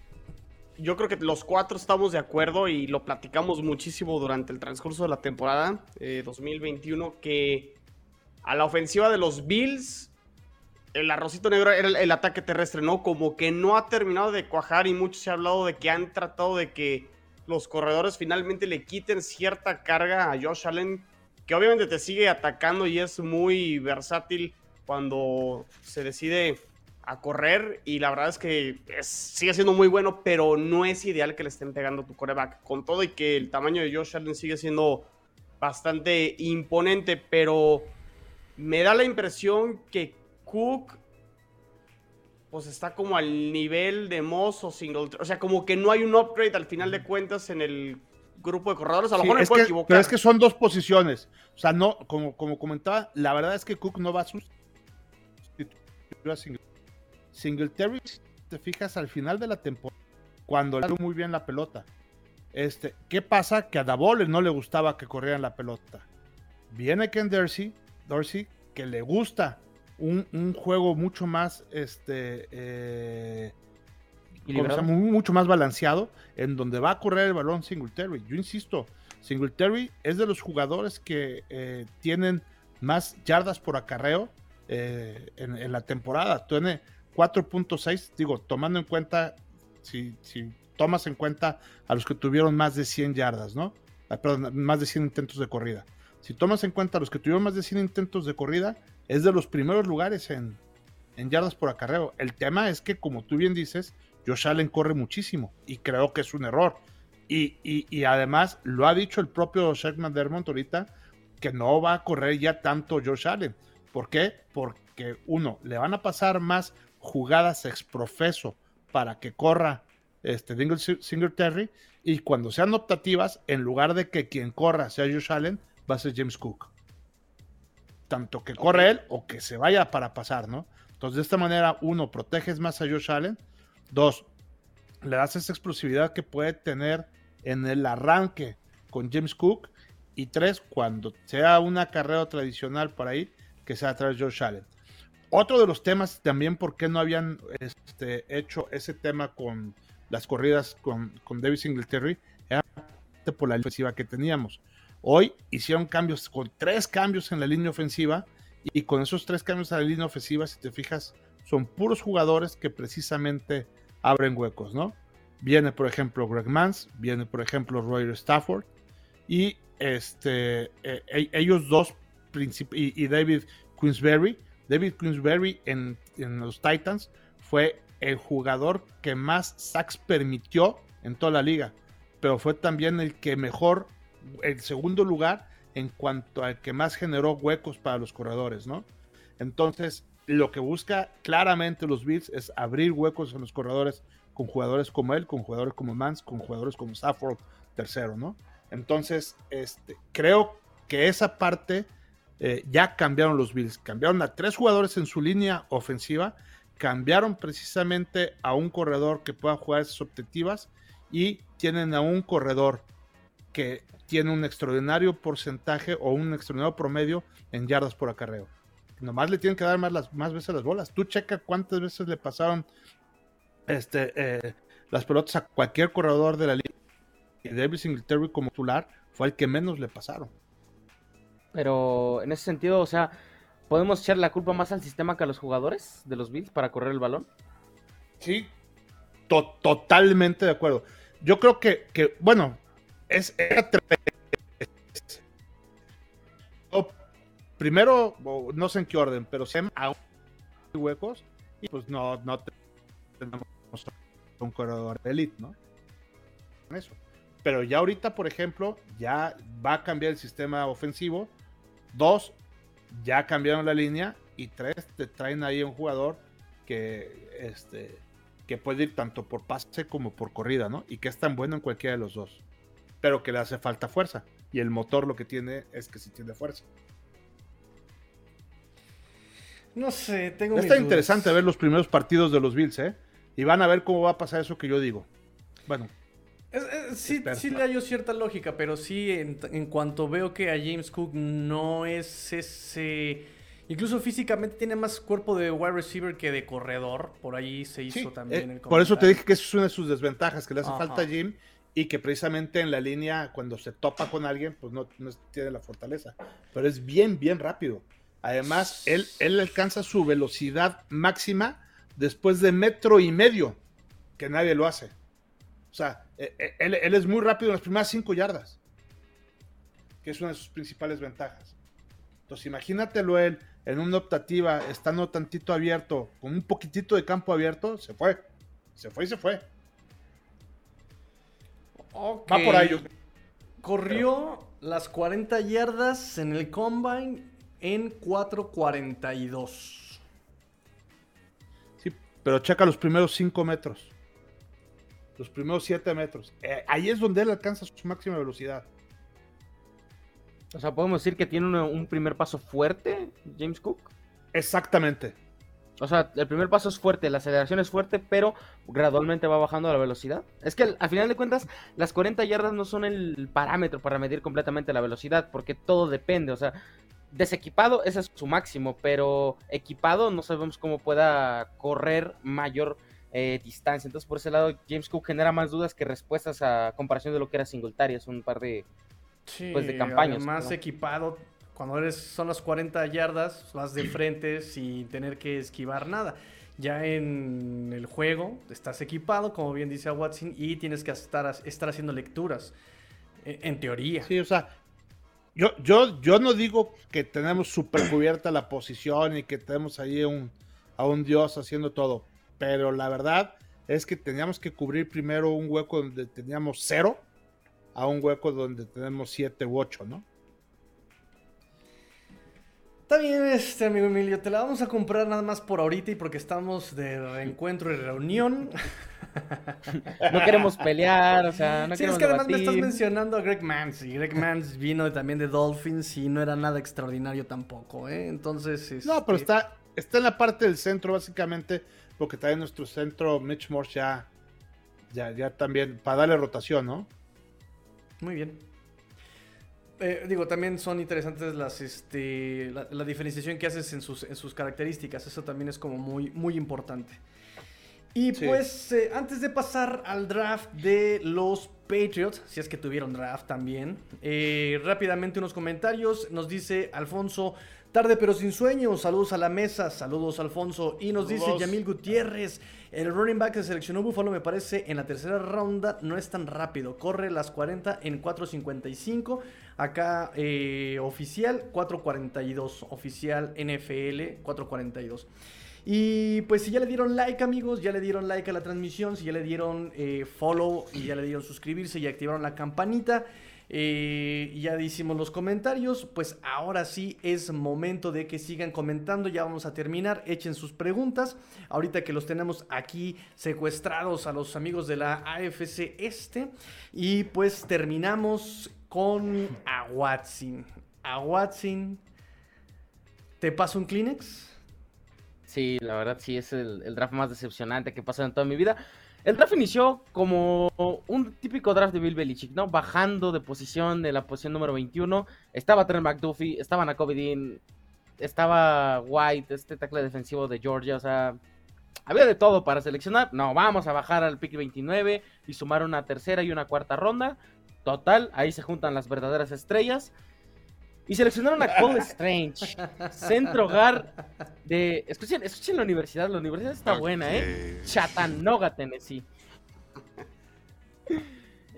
Yo creo que los cuatro estamos de acuerdo y lo platicamos muchísimo durante el transcurso de la temporada 2021 eh, que a la ofensiva de los Bills el arrocito negro era el, el, ataque terrestre, ¿no? Como que no ha terminado de cuajar y mucho se ha hablado de que han tratado de que los corredores finalmente le quiten cierta carga a Josh Allen, que obviamente te sigue atacando y es muy versátil cuando se decide a correr y la verdad es que sigue siendo muy bueno, pero no es ideal que le estén pegando tu coreback. Con todo y que el tamaño de Josh Allen sigue siendo bastante imponente, pero me da la impresión que Cook pues está como al nivel de Moss o Single. O sea, como que no hay un upgrade al final de cuentas en el grupo de corredores. A lo mejor me puedo equivocar. Pero es que son dos posiciones. O sea, no, como, como comentaba, la verdad es que Cook no va a sustituir a Singletary. te fijas al final de la temporada, cuando le muy bien la pelota. Este, ¿Qué pasa? Que a Davole no le gustaba que corrieran la pelota. Viene Ken Dorsey, Dorsey que le gusta un, juego mucho más, este, eh, mucho más balanceado, en donde va a correr el balón Singletary. Yo insisto, Singletary es de los jugadores que eh, tienen más yardas por acarreo eh, en, la temporada. Tiene 4.6, digo, tomando en cuenta, si, si, tomas en cuenta a los que tuvieron más de 100 yardas, ¿no? Ah, perdón, más de 100 intentos de corrida. Si tomas en cuenta a los que tuvieron más de 100 intentos de corrida, es de los primeros lugares en, yardas por acarreo. El tema es que, como tú bien dices, Josh Allen corre muchísimo y creo que es un error. Y, además lo ha dicho el propio Shaq McDermott ahorita que no va a correr ya tanto Josh Allen. ¿Por qué? Porque uno, le van a pasar más jugadas exprofeso para que corra este Singletary y cuando sean optativas, en lugar de que quien corra sea Josh Allen, va a ser James Cook tanto que corre él o que se vaya para pasar, ¿no? Entonces, de esta manera, uno, proteges más a Josh Allen. Dos, le das esa explosividad que puede tener en el arranque con James Cook. Y tres, cuando sea una carrera tradicional para ir, que sea atrás de Josh Allen. Otro de los temas también, ¿por qué no habían este, hecho ese tema con las corridas con, con David Singletary? Era por la ofensiva que teníamos. Hoy hicieron cambios, con tres cambios en la línea ofensiva, y con esos tres cambios en la línea ofensiva, si te fijas, son puros jugadores que precisamente abren huecos, ¿no? Viene, por ejemplo, Greg Mans, viene, por ejemplo, Roger Stafford, y este, eh, e, ellos dos, y, y, David Queensberry, David Queensberry en, en los Titans fue el jugador que más sacks permitió en toda la liga, pero fue también el que mejor el segundo lugar en cuanto al que más generó huecos para los corredores, ¿no? Entonces, lo que busca claramente los Bills es abrir huecos en los corredores con jugadores como él, con jugadores como Mans, con jugadores como Stafford, tercero, ¿no? Entonces, este, creo que esa parte eh, ya cambiaron los Bills. Cambiaron a tres jugadores en su línea ofensiva, cambiaron precisamente a un corredor que pueda jugar esas objetivas y tienen a un corredor que tiene un extraordinario porcentaje o un extraordinario promedio en yardas por acarreo. Nomás le tienen que dar más, las, más veces las bolas. Tú checa cuántas veces le pasaron este, eh, las pelotas a cualquier corredor de la liga. Y David Singletary como titular fue el que menos le pasaron. Pero en ese sentido, o sea, ¿podemos echar la culpa más al sistema que a los jugadores de los Bills para correr el balón? Sí, totalmente de acuerdo. Yo creo que, que bueno, es, primero, no sé en qué orden, pero se a huecos y pues no, no tenemos un corredor de elite, ¿no? Eso. Pero ya ahorita, por ejemplo, ya va a cambiar el sistema ofensivo. Dos, ya cambiaron la línea. Y tres, te traen ahí un jugador que, este, que puede ir tanto por pase como por corrida, ¿no? Y que es tan bueno en cualquiera de los dos. Pero que le hace falta fuerza. Y el motor lo que tiene es que sí tiene fuerza. No sé, tengo Está interesante ver los primeros partidos de los Bills, ¿eh? Y van a ver cómo va a pasar eso que yo digo. Bueno. Sí, sí le hallo cierta lógica, pero sí, en, en, cuanto veo que a James Cook no es ese. Incluso físicamente tiene más cuerpo de wide receiver que de corredor. Por ahí se hizo también eh, el Por eso te dije que eso es una de sus desventajas, que le hace falta a Jim y que precisamente en la línea, cuando se topa con alguien, pues no, no tiene la fortaleza. Pero es bien, bien rápido. Además, él, él alcanza su velocidad máxima después de metro y medio, que nadie lo hace. O sea, e, e, él, es muy rápido en las primeras cinco yardas, que es una de sus principales ventajas. Entonces, imagínatelo él en una optativa, estando tantito abierto, con un poquitito de campo abierto, se fue. Se fue y se fue. Va por ahí. Corrió las 40 yardas en el combine en 4.42. Sí, pero checa los primeros 5 metros. Los primeros 7 metros. Eh, ahí es donde él alcanza su máxima velocidad. O sea, podemos decir que tiene un primer paso fuerte, James Cook. Exactamente. O sea, el primer paso es fuerte, la aceleración es fuerte, pero gradualmente va bajando la velocidad. Es que al, final de cuentas, las 40 yardas no son el parámetro para medir completamente la velocidad, porque todo depende. O sea, Desequipado, ese es su máximo, pero equipado no sabemos cómo pueda correr mayor eh, distancia. Entonces, por ese lado, James Cook genera más dudas que respuestas a comparación de lo que era Singletary. Es un par de, pues, de campañas. Más equipado, cuando eres, son las 40 yardas, vas de frente sin tener que esquivar nada. Ya en el juego estás equipado, como bien dice Watson, y tienes que estar, estar haciendo lecturas. E, en teoría. Sí, o sea, yo, yo, yo no digo que tenemos súper cubierta la posición y que tenemos ahí un, a un dios haciendo todo, pero la verdad es que teníamos que cubrir primero un hueco donde teníamos cero a un hueco donde tenemos siete u ocho, ¿no? Está bien, este amigo Emilio, te la vamos a comprar nada más por ahorita y porque estamos de reencuentro y reunión. [LAUGHS] no queremos pelear, o sea, no sí, es que además me estás mencionando a Greg Mans y Greg Mans vino también de Dolphins y no era nada extraordinario tampoco, ¿eh? Entonces... No, pero este está, está en la parte del centro básicamente porque también nuestro centro Mitch Morse ya, ya, ya también, para darle rotación, ¿no? Muy bien. Eh, digo, también son interesantes las, este, la, diferenciación que haces en sus, en sus características. Eso también es como muy, muy importante. Y pues eh, antes de pasar al draft de los Patriots, si es que tuvieron draft también, eh, rápidamente unos comentarios. Nos dice Alfonso, tarde pero sin sueño, saludos a la mesa, saludos Alfonso. Y nos dice Yamil Gutiérrez, el running back que seleccionó Buffalo me parece en la tercera ronda no es tan rápido, corre las 40 en 4.55. Acá eh, oficial 4.42, oficial NFL 4.42. Y pues si ya le dieron like amigos, ya le dieron like a la transmisión, si ya le dieron eh, follow y ya le dieron suscribirse y activaron la campanita, eh, ya hicimos los comentarios, pues ahora sí es momento de que sigan comentando, ya vamos a terminar, echen sus preguntas, ahorita que los tenemos aquí secuestrados a los amigos de la AFC Este y pues terminamos con a Watson. a Watson. ¿Te paso un Kleenex? Sí, la verdad sí es el, el draft más decepcionante que he pasado en toda mi vida. El draft inició como un típico draft de Bill Belichick, ¿no? Bajando de posición de la posición número 21. Estaba Trent McDuffie, estaba Nakobe Dean, estaba White, este tackle defensivo de Georgia, o sea, había de todo para seleccionar. No, vamos a bajar al pick 29 y sumar una tercera y una cuarta ronda. Total, ahí se juntan las verdaderas estrellas. Y seleccionaron a Cole [LAUGHS] Strange, centro hogar de. Escuchen, escuchen la universidad, la universidad está buena, ¿eh? Chattanooga, Tennessee. [LAUGHS]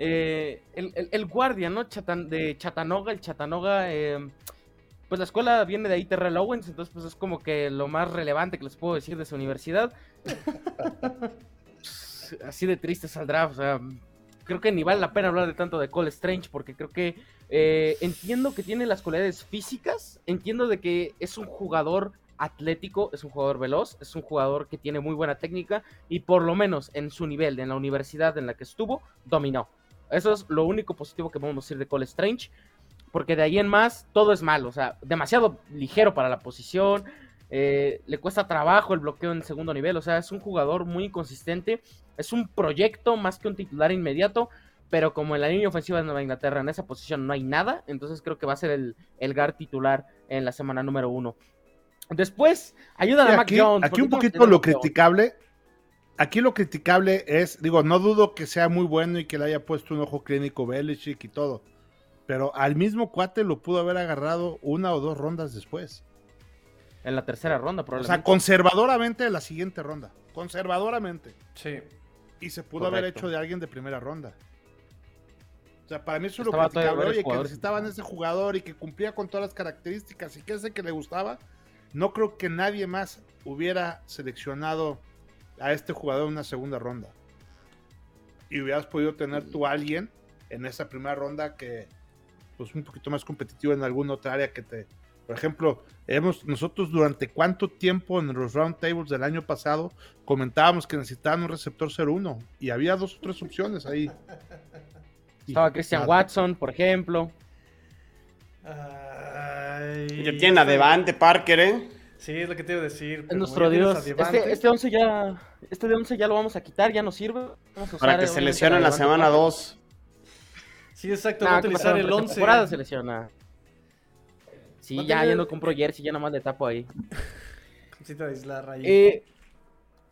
Eh, el, el, el, guardia, ¿no? Chatan, de Chattanooga, el Chattanooga. Eh, pues la escuela viene de ahí, Terrell Owens, entonces pues es como que lo más relevante que les puedo decir de su universidad. [LAUGHS] Así de triste saldrá, o sea, creo que ni vale la pena hablar de tanto de Cole Strange porque creo que eh, entiendo que tiene las cualidades físicas, entiendo de que es un jugador atlético, es un jugador veloz, es un jugador que tiene muy buena técnica y por lo menos en su nivel, en la universidad en la que estuvo, dominó. Eso es lo único positivo que podemos decir de Cole Strange, porque de ahí en más todo es malo, o sea, demasiado ligero para la posición, eh, le cuesta trabajo el bloqueo en segundo nivel, o sea, es un jugador muy inconsistente, es un proyecto más que un titular inmediato, pero como en la línea ofensiva de Nueva Inglaterra en esa posición no hay nada, entonces creo que va a ser el, el guard titular en la semana número uno. Después, ayuda sí, a Mac Jones. Aquí un poquito lo criticable, aquí lo criticable es, digo, no dudo que sea muy bueno y que le haya puesto un ojo clínico Belichick y todo, pero al mismo cuate lo pudo haber agarrado una o dos rondas después. En la tercera ronda, probablemente. O sea, conservadoramente en la siguiente ronda. Conservadoramente. Sí. Y se pudo Correcto. haber hecho de alguien de primera ronda. O sea, para mí eso es lo criticable. Oye, que necesitaban ese jugador y que cumplía con todas las características y que ese que le gustaba. No creo que nadie más hubiera seleccionado a este jugador en una segunda ronda. Y hubieras podido tener tú a alguien en esa primera ronda que, pues, un poquito más competitivo en alguna otra área que te. Por ejemplo, hemos, nosotros durante cuánto tiempo en los roundtables del año pasado comentábamos que necesitaban un receptor 0-1 y había dos o tres opciones ahí. [LAUGHS] Estaba Christian Watson, por ejemplo. Ay, ya tienen a Devante Parker, ¿eh? Sí, es lo que te iba a decir. Es nuestro Dios. Este, este 11 ya. Este de 11 ya lo vamos a quitar, ya no sirve. Vamos a Para que se lesione en la semana 2. Sí, exacto, nah, va a utilizar el 11. temporada se lesiona. Sí, ya, ya no compro jersey, ya nada más le tapo ahí. [LAUGHS] Cosita de Isla ahí. Eh,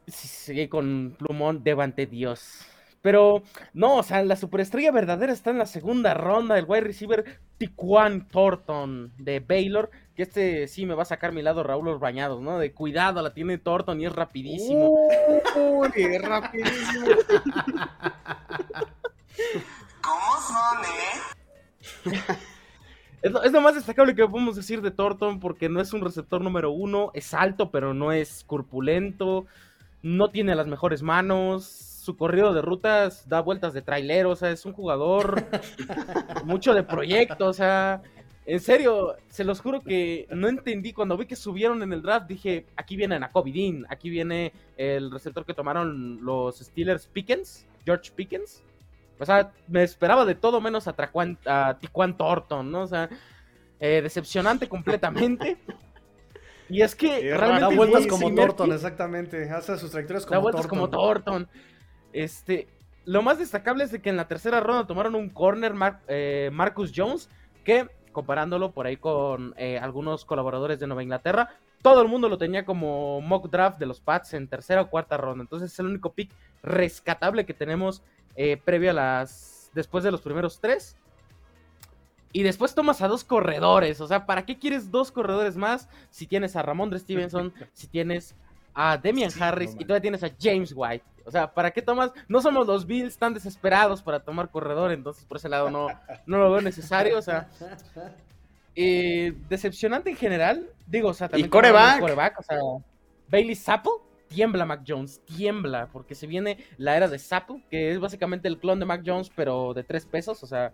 sí, con plumón, Devante Dios. Pero no, o sea, la superestrella verdadera está en la segunda ronda, el wide receiver Tiquan Thornton de Baylor, que este sí me va a sacar mi lado Raúl Los Bañados, ¿no? De cuidado, la tiene Thornton y es rapidísimo. Uy, es rapidísimo. [LAUGHS] ¿Cómo son, eh? [LAUGHS] Es lo, es lo, más destacable que podemos decir de Thornton porque no es un receptor número uno, es alto pero no es corpulento, no tiene las mejores manos, su corrido de rutas da vueltas de trailero, o sea, es un jugador [LAUGHS] mucho de proyecto, o sea, en serio, se los juro que no entendí cuando vi que subieron en el draft, dije, aquí viene Nakobe Dean, aquí viene el receptor que tomaron los Steelers Pickens, George Pickens. O sea, me esperaba de todo menos a, Traquan, a Tiquan Thornton, ¿no? O sea, eh, decepcionante completamente. [LAUGHS] Y es que realmente da vueltas como Thornton, exactamente. Hace sus trayectorias como da vueltas Thornton. como Thornton. Este, lo más destacable es de que en la tercera ronda tomaron un corner Mar eh, Marcus Jones que comparándolo por ahí con eh, algunos colaboradores de Nueva Inglaterra, todo el mundo lo tenía como mock draft de los Pats en tercera o cuarta ronda. Entonces es el único pick rescatable que tenemos eh, previo a las. después de los primeros tres. Y después tomas a dos corredores. O sea, ¿para qué quieres dos corredores más si tienes a Ramondre [LAUGHS] Stevenson, si tienes a Demian sí, Harris no, y todavía tienes a James White? O sea, ¿para qué tomas? No somos los Bills tan desesperados para tomar corredor, entonces por ese lado no, no lo veo necesario. O sea, eh, decepcionante en general. Digo, o sea, también. ¿Y coreback? coreback o sea, Bailey Zapple tiembla Mac Jones, tiembla, porque se viene la era de Zapple, que es básicamente el clon de Mac Jones, pero de tres pesos, o sea,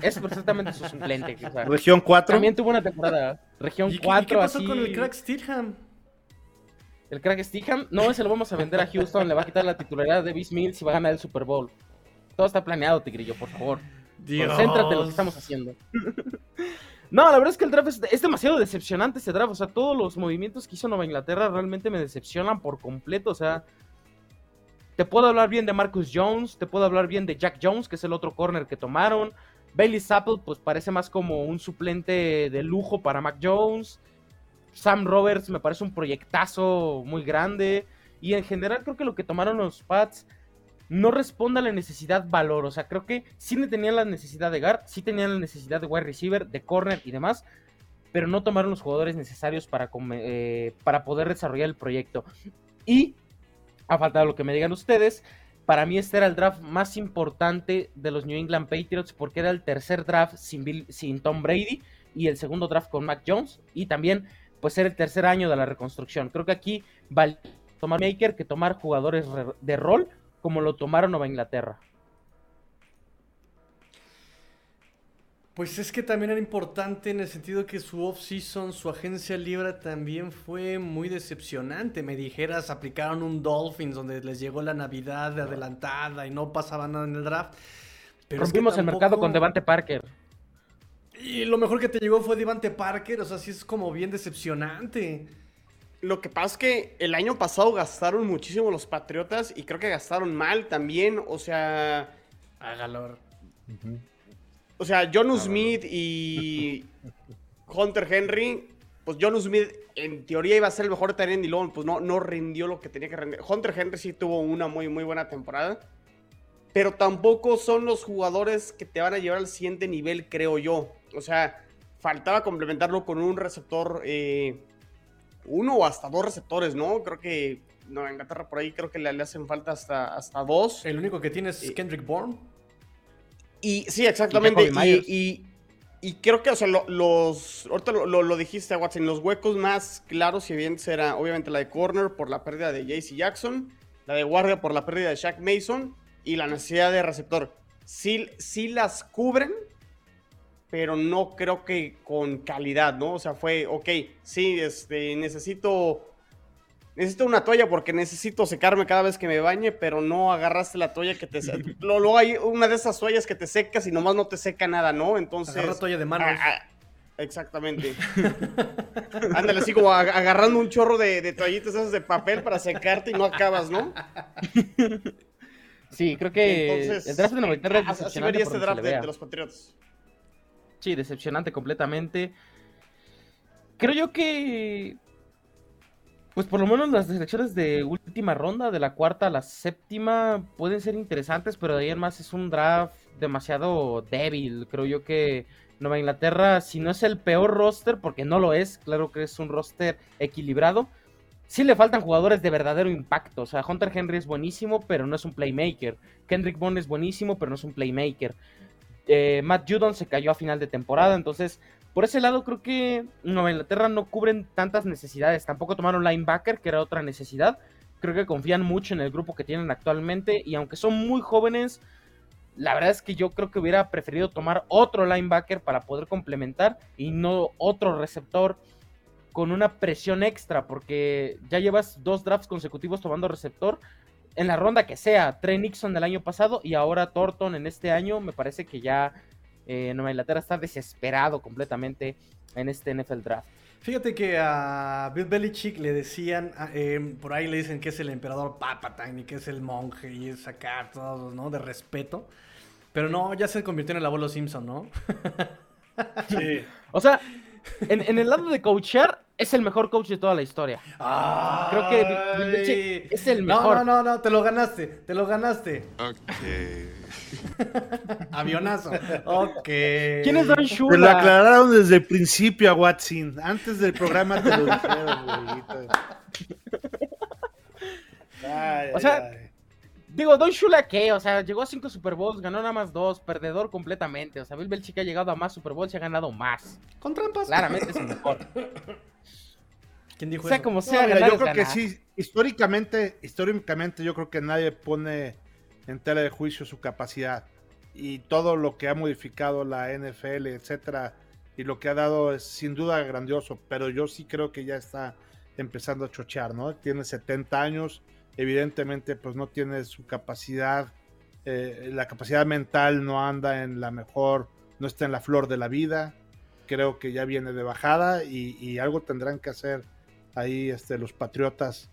es perfectamente su suplente. O sea, Región 4. También tuvo una temporada. Región ¿Y 4. ¿Y qué pasó así... con el crack Steelham? El crack Steelham, no, se lo vamos a vender a Houston, le va a quitar la titularidad de Bis Mills y va a ganar el Super Bowl. Todo está planeado, Tigrillo, por favor. Dios. Concéntrate en lo que estamos haciendo. No, la verdad es que el draft es, demasiado decepcionante ese draft. O sea, todos los movimientos que hizo Nueva Inglaterra realmente me decepcionan por completo. O sea, te puedo hablar bien de Marcus Jones, te puedo hablar bien de Jack Jones, que es el otro corner que tomaron. Bailey Zapple, pues parece más como un suplente de lujo para Mac Jones. Sam Roberts me parece un proyectazo muy grande. Y en general creo que lo que tomaron los Pats no responde a la necesidad valor. O sea, creo que sí tenían la necesidad de guard, sí tenían la necesidad de wide receiver, de corner y demás. Pero no tomaron los jugadores necesarios para, eh, para poder desarrollar el proyecto. Y, a falta de lo que me digan ustedes, para mí este era el draft más importante de los New England Patriots porque era el tercer draft sin, sin Tom Brady y el segundo draft con Mac Jones. Y también, pues, era el tercer año de la reconstrucción. Creo que aquí vale tomar maker que tomar jugadores de rol como lo tomaron Nueva Inglaterra. Pues es que también era importante en el sentido que su off-season, su agencia libre también fue muy decepcionante. Me dijeras, aplicaron un Dolphins donde les llegó la Navidad de adelantada y no pasaba nada en el draft. Pero Rompimos el mercado con Devante Parker. Y lo mejor que te llegó fue Devante Parker, o sea, sí es como bien decepcionante. Lo que pasa es que el año pasado gastaron muchísimo los Patriotas y creo que gastaron mal también. O sea. Hágalo. O sea, John Smith y Hunter Henry. Pues John Smith en teoría iba a ser el mejor terreno y luego pues no, no rindió lo que tenía que rendir. Hunter Henry sí tuvo una muy, muy buena temporada. Pero tampoco son los jugadores que te van a llevar al siguiente nivel, creo yo. O sea, faltaba complementarlo con un receptor. Eh, uno o hasta dos receptores, ¿no? Creo que no, Inglaterra por ahí creo que le, hacen falta hasta, hasta dos. El único que tiene es Kendrick Bourne. Y sí, exactamente. Y, y, creo que, o sea, los. Ahorita lo, dijiste, Watson. Los huecos más claros y evidentes era obviamente la de corner por la pérdida de JC Jackson, la de guardia por la pérdida de Shaq Mason y la necesidad de receptor. Sí, sí las cubren, pero no creo que con calidad, ¿no? O sea, fue, ok, sí, este, necesito, necesito una toalla porque necesito secarme cada vez que me bañe, pero no agarraste la toalla que te... Luego [LAUGHS] hay una de esas toallas que te secas y nomás no te seca nada, ¿no? Entonces... Agarra toalla de manos. Ah, ah, exactamente. [LAUGHS] Ándale, así como agarrando un chorro de, toallitas esas de papel para secarte y no acabas, ¿no? [LAUGHS] Sí, creo que Entonces, el draft de Inglaterra es así vería este draft de, de los Patriotas. Sí, decepcionante completamente. Creo yo que. Pues por lo menos las selecciones de última ronda, de la cuarta a la séptima, pueden ser interesantes, pero de ahí en es un draft demasiado débil. Creo yo que Nueva Inglaterra, si no es el peor roster, porque no lo es, claro que es un roster equilibrado, sí le faltan jugadores de verdadero impacto. O sea, Hunter Henry es buenísimo, pero no es un playmaker. Kendrick Bond es buenísimo, pero no es un playmaker. Eh, Matt Judon se cayó a final de temporada, entonces por ese lado creo que Nueva Inglaterra no cubren tantas necesidades, tampoco tomaron linebacker, que era otra necesidad, creo que confían mucho en el grupo que tienen actualmente y aunque son muy jóvenes, la verdad es que yo creo que hubiera preferido tomar otro linebacker para poder complementar y no otro receptor con una presión extra, porque ya llevas dos drafts consecutivos tomando receptor en la ronda que sea. Trey Nixon del año pasado y ahora Thornton en este año. Me parece que ya eh, Nueva Inglaterra está desesperado completamente en este NFL Draft. Fíjate que a Bill Belichick le decían, em, por ahí le dicen que es el emperador Papatine y que es el monje y es acá todo, ¿no? De respeto. Pero no, ya se convirtió en el abuelo Simpson, ¿no? [LAUGHS] sí. O sea, en, el lado de coachar, es el mejor coach de toda la historia. Creo que es el mejor. No, no, no, te lo ganaste, te lo ganaste. Ok. [LAUGHS] Avionazo. Ok. ¿Quién es Don Shula? Te lo aclararon desde el principio a Watson. Antes del programa te lo dijeron, [LAUGHS] o sea, Digo, Don Shula, ¿qué? O sea, llegó a cinco Super Bowls, ganó nada más dos, perdedor completamente. O sea, Bill Belichick ha llegado a más Super Bowls y ha ganado más. Con trampas. Claramente es el mejor. ¿Quién dijo sea como sea, no, yo creo que sí, históricamente, históricamente yo creo que nadie pone en tela de juicio su capacidad y todo lo que ha modificado la NFL, etcétera, y lo que ha dado es sin duda grandioso, pero yo sí creo que ya está empezando a chochear, ¿no? Tiene 70 años, evidentemente pues no tiene su capacidad, eh, la capacidad mental no anda en la mejor, no está en la flor de la vida. creo que ya viene de bajada y, algo tendrán que hacer ahí este, los Patriotas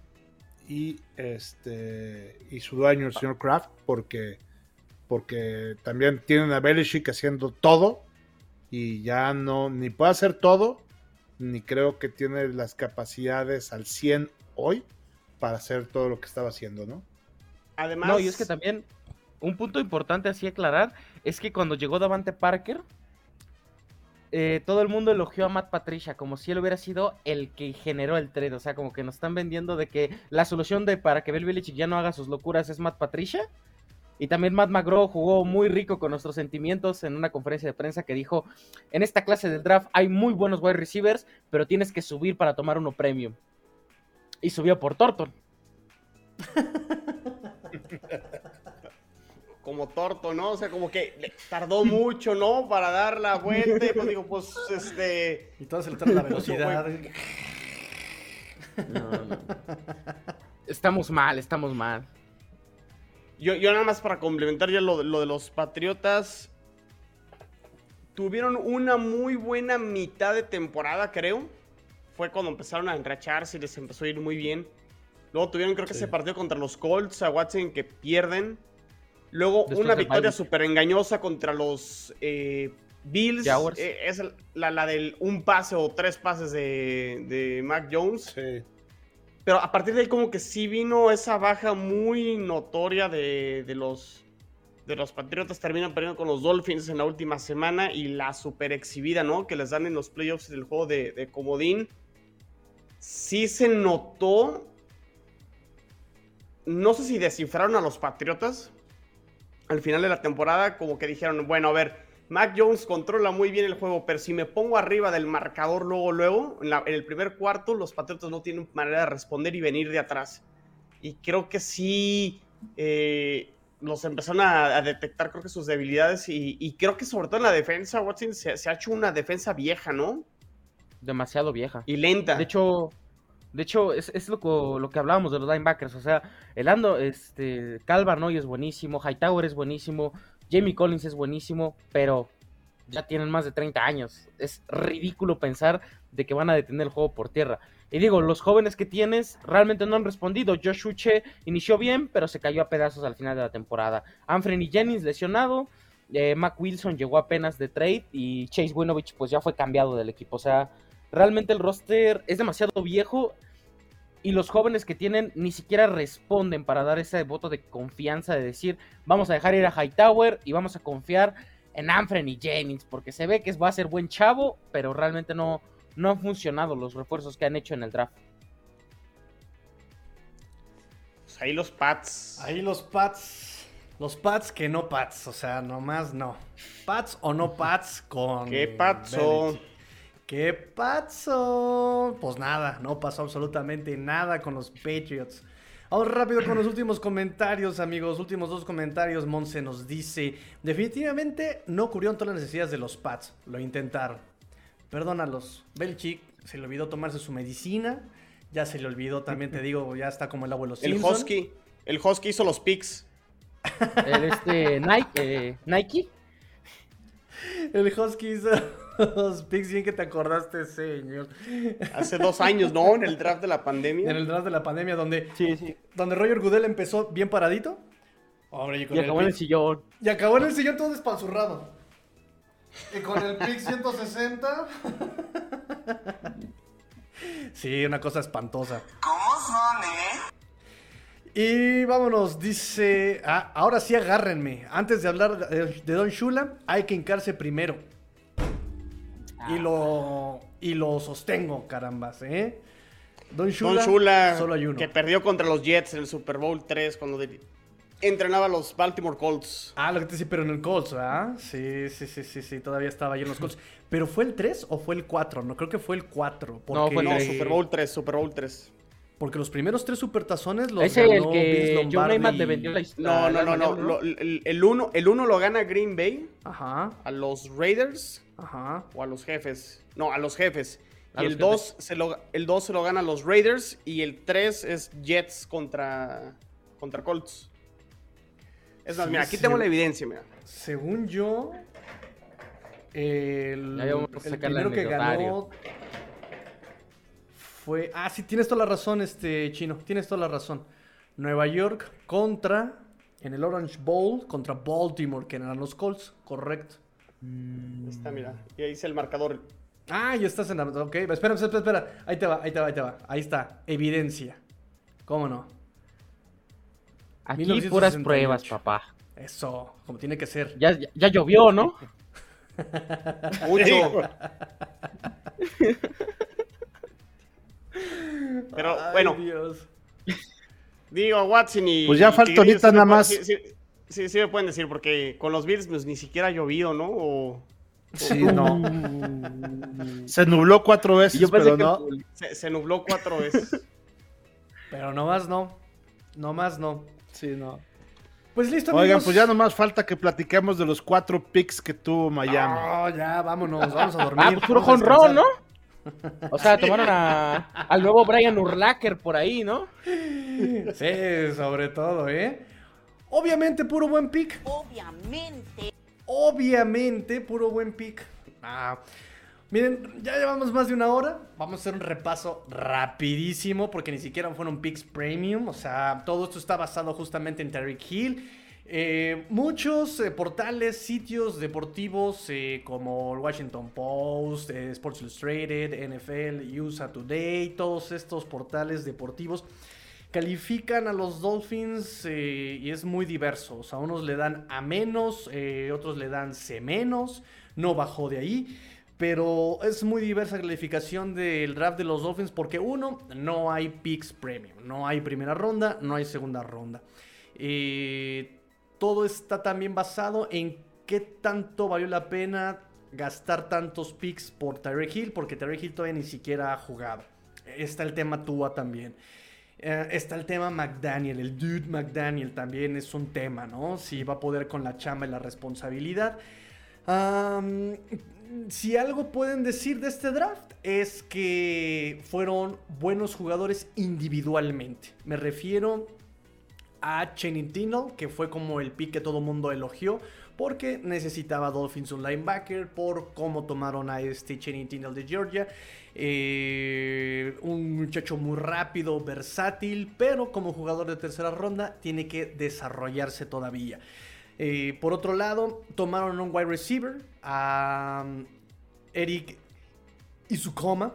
y este y su dueño, el señor Kraft, porque, porque también tienen a Belichick haciendo todo y ya no, ni puede hacer todo, ni creo que tiene las capacidades al 100 hoy para hacer todo lo que estaba haciendo, ¿no? Además, No, y es que también un punto importante así aclarar es que cuando llegó Davante Parker, eh, todo el mundo elogió a Matt Patricia como si él hubiera sido el que generó el trade. O sea, como que nos están vendiendo de que la solución de para que Bill Belichick ya no haga sus locuras es Matt Patricia. Y también Matt McGraw jugó muy rico con nuestros sentimientos en una conferencia de prensa que dijo, en esta clase del draft hay muy buenos wide receivers, pero tienes que subir para tomar uno premium. Y subió por Thornton. como torto, ¿no? O sea, como que le tardó mucho, ¿no? Para dar la vuelta. Y pues digo, pues, este. Y todo se le trae la velocidad. No, no. Estamos mal, estamos mal. Yo, yo nada más para complementar ya lo, lo de los Patriotas. Tuvieron una muy buena mitad de temporada, creo. Fue cuando empezaron a enracharse y les empezó a ir muy bien. Luego tuvieron, creo que Sí. ese partido contra los Colts, a Watson, que pierden. Luego Después una victoria súper engañosa contra los eh, Bills. Eh, es la, la del un pase o tres pases de, de Mac Jones. Sí. Pero a partir de ahí como que sí vino esa baja muy notoria de, de los de los Patriotas. Terminan perdiendo con los Dolphins en la última semana y la super exhibida, ¿no? Que les dan en los playoffs del juego de, de Comodín. Sí se notó. No sé si descifraron a los Patriotas. Al final de la temporada como que dijeron, bueno, a ver, Mac Jones controla muy bien el juego, pero si me pongo arriba del marcador luego, luego, en, el primer cuarto, los Patriotas no tienen manera de responder y venir de atrás. Y creo que sí eh, los empezaron a, detectar, creo que sus debilidades. Y, creo que sobre todo en la defensa, Watson se ha hecho una defensa vieja, ¿no? Demasiado vieja. Y lenta. De hecho, de hecho es, es lo, lo que hablábamos de los linebackers. O sea, el Ando, este, Calvin Noy es buenísimo, Hightower es buenísimo, Jamie Collins es buenísimo, pero ya tienen más de 30 años. Es ridículo pensar de que van a detener el juego por tierra. Y digo, los jóvenes que tienes realmente no han respondido. Josh Uche inició bien, pero se cayó a pedazos al final de la temporada. Anthony Jennings lesionado. eh, Mac Wilson llegó apenas de trade y Chase Winovich pues ya fue cambiado del equipo. O sea, realmente el roster es demasiado viejo y los jóvenes que tienen ni siquiera responden para dar ese voto de confianza de decir vamos a dejar ir a Hightower y vamos a confiar en Anthony Jennings porque se ve que va a ser buen chavo, pero realmente no, no han funcionado los refuerzos que han hecho en el draft. Pues ahí los Pats. Ahí los Pats. Los Pats que no Pats. O sea, nomás no. Pats o no Pats con. ¿Qué patso? Belichick. ¿Qué pasó? Pues nada, no pasó absolutamente nada con los Patriots. Vamos rápido con los últimos comentarios, amigos. Últimos dos comentarios. Monse nos dice: Definitivamente no cubrieron todas las necesidades de los Pats. Lo intentaron. Perdónalos. Belichick se le olvidó tomarse su medicina. Ya se le olvidó, también te digo, ya está como el abuelo El Simpson. Husky. El Husky hizo los picks. El este Nike, eh, Nike El Husky hizo los picks, bien que te acordaste, señor. Hace dos años, ¿no? En el draft de la pandemia. En el draft de la pandemia, donde, Sí, sí. donde Roger Goodell empezó bien paradito. Hombre, y, con Y acabó en el sillón. y acabó en el sillón todo despanzurrado. Y con el pick 160. sí, una cosa espantosa. ¿Cómo son, eh? Y vámonos, dice. ah, ahora sí agárrenme. Antes de hablar de, de Don Shula, hay que hincarse primero. Y lo. Y lo sostengo, carambas, ¿eh? Don Shula. Don Shula, Solo hay uno. que perdió contra los Jets en el Super Bowl 3 cuando de- entrenaba a los Baltimore Colts. Ah, lo que te decía, pero en el Colts, ¿verdad? Sí, sí, sí, sí, sí, todavía estaba ahí en los Colts. ¿Pero fue el 3 o fue el 4? No, creo que fue el 4. Porque, No, fue el No. Super Bowl 3, Super Bowl 3. Porque los primeros tres supertazones los el ganó Vince que Lombardi. Namath le vendió la No, historia. no, no, no. lo- el, el uno, el uno lo gana Green Bay Ajá, a los Raiders ajá. o a los jefes. No, a los jefes. A Y los el 2 se lo, el 2 se lo gana a los Raiders y el 3 es Jets contra, contra Colts. Es más, Sí, mira, aquí sí. tengo la evidencia, mira. Según yo. El, el primero que ganó fue. Ah, sí, tienes toda la razón, este chino. Tienes toda la razón. Nueva York contra. En el Orange Bowl contra Baltimore, que eran los Colts, correcto. Ahí está, mira. Y ahí dice el marcador. Ah, ya estás en la. Ok, espera, espera, espera. Ahí te va, ahí te va, ahí te va. Ahí está, evidencia. ¿Cómo no? Aquí 1968. puras pruebas, papá. Eso, como tiene que ser. Ya, ya, ya llovió, ¿no? [LAUGHS] Mucho. Pero Ay, bueno, Dios. digo, Watson y. Pues ya falta ahorita nada más. Sí, sí, sí me pueden decir, porque con los Bills pues, ni siquiera ha llovido, ¿no? O Sí, no. [LAUGHS] Se nubló cuatro veces, Y yo pensé pero que no. se, se nubló cuatro veces. [LAUGHS] Pero nomás no. Nomás no. Sí, no. Pues listo, Oigan, amigos. pues ya nomás falta que platiquemos de los cuatro picks que tuvo Miami. No, ya, vámonos, vamos a dormir. Ah, pues puro jonrón, ¿no? O sea, tomaron a, al nuevo Brian Urlacher por ahí, ¿no? Sí, sobre todo, ¿eh? Obviamente, puro buen pick. Obviamente. Obviamente, puro buen pick. Ah, miren, ya llevamos más de una hora. Vamos a hacer un repaso rapidísimo porque ni siquiera fueron picks premium. O sea, todo esto está basado justamente en Tyreek Hill. Eh, muchos eh, portales, sitios deportivos eh, como el Washington Post, Sports Illustrated, NFL, USA Today, todos estos portales deportivos califican a los Dolphins eh, y es muy diverso. O sea, unos le dan A menos, eh, otros le dan C menos, no bajó de ahí. Pero es muy diversa la calificación del draft de los Dolphins porque uno, no hay picks premium, no hay primera ronda, no hay segunda ronda. Eh, todo está también basado en qué tanto valió la pena gastar tantos picks por Tyreek Hill, porque Tyreek Hill todavía ni siquiera ha jugado. Está el tema Tua también. Eh, está el tema McDaniel, el dude McDaniel también es un tema, ¿no? Si va a poder con la chamba y la responsabilidad. Si algo pueden decir de este draft es que fueron buenos jugadores individualmente. Me refiero a Tindall, que fue como el pick que todo mundo elogió, porque necesitaba Dolphins un linebacker, por cómo tomaron a este Channing Tindall de Georgia. Eh, un muchacho muy rápido, versátil, pero como jugador de tercera ronda tiene que desarrollarse todavía. Eh, por otro lado, tomaron un wide receiver, a Eric Izukoma,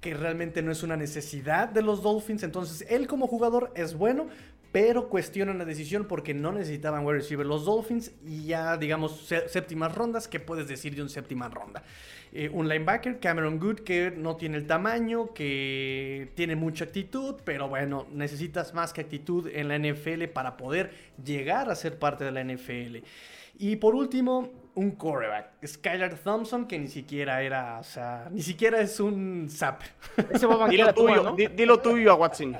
que realmente no es una necesidad de los Dolphins. Entonces, él como jugador es bueno, pero cuestionan la decisión porque no necesitaban wide receiver los Dolphins. Y ya, digamos, sé- séptimas rondas, ¿qué puedes decir de un séptima ronda? Eh, un linebacker, Cameron Good, que no tiene el tamaño, que tiene mucha actitud, pero bueno, necesitas más que actitud en la NFL para poder llegar a ser parte de la NFL. Y por último, un quarterback, Skylar Thompson, que ni siquiera era, o sea, ni siquiera es un zap. Ese va a Dilo tuyo, ¿no? di- dilo tuyo a Watson.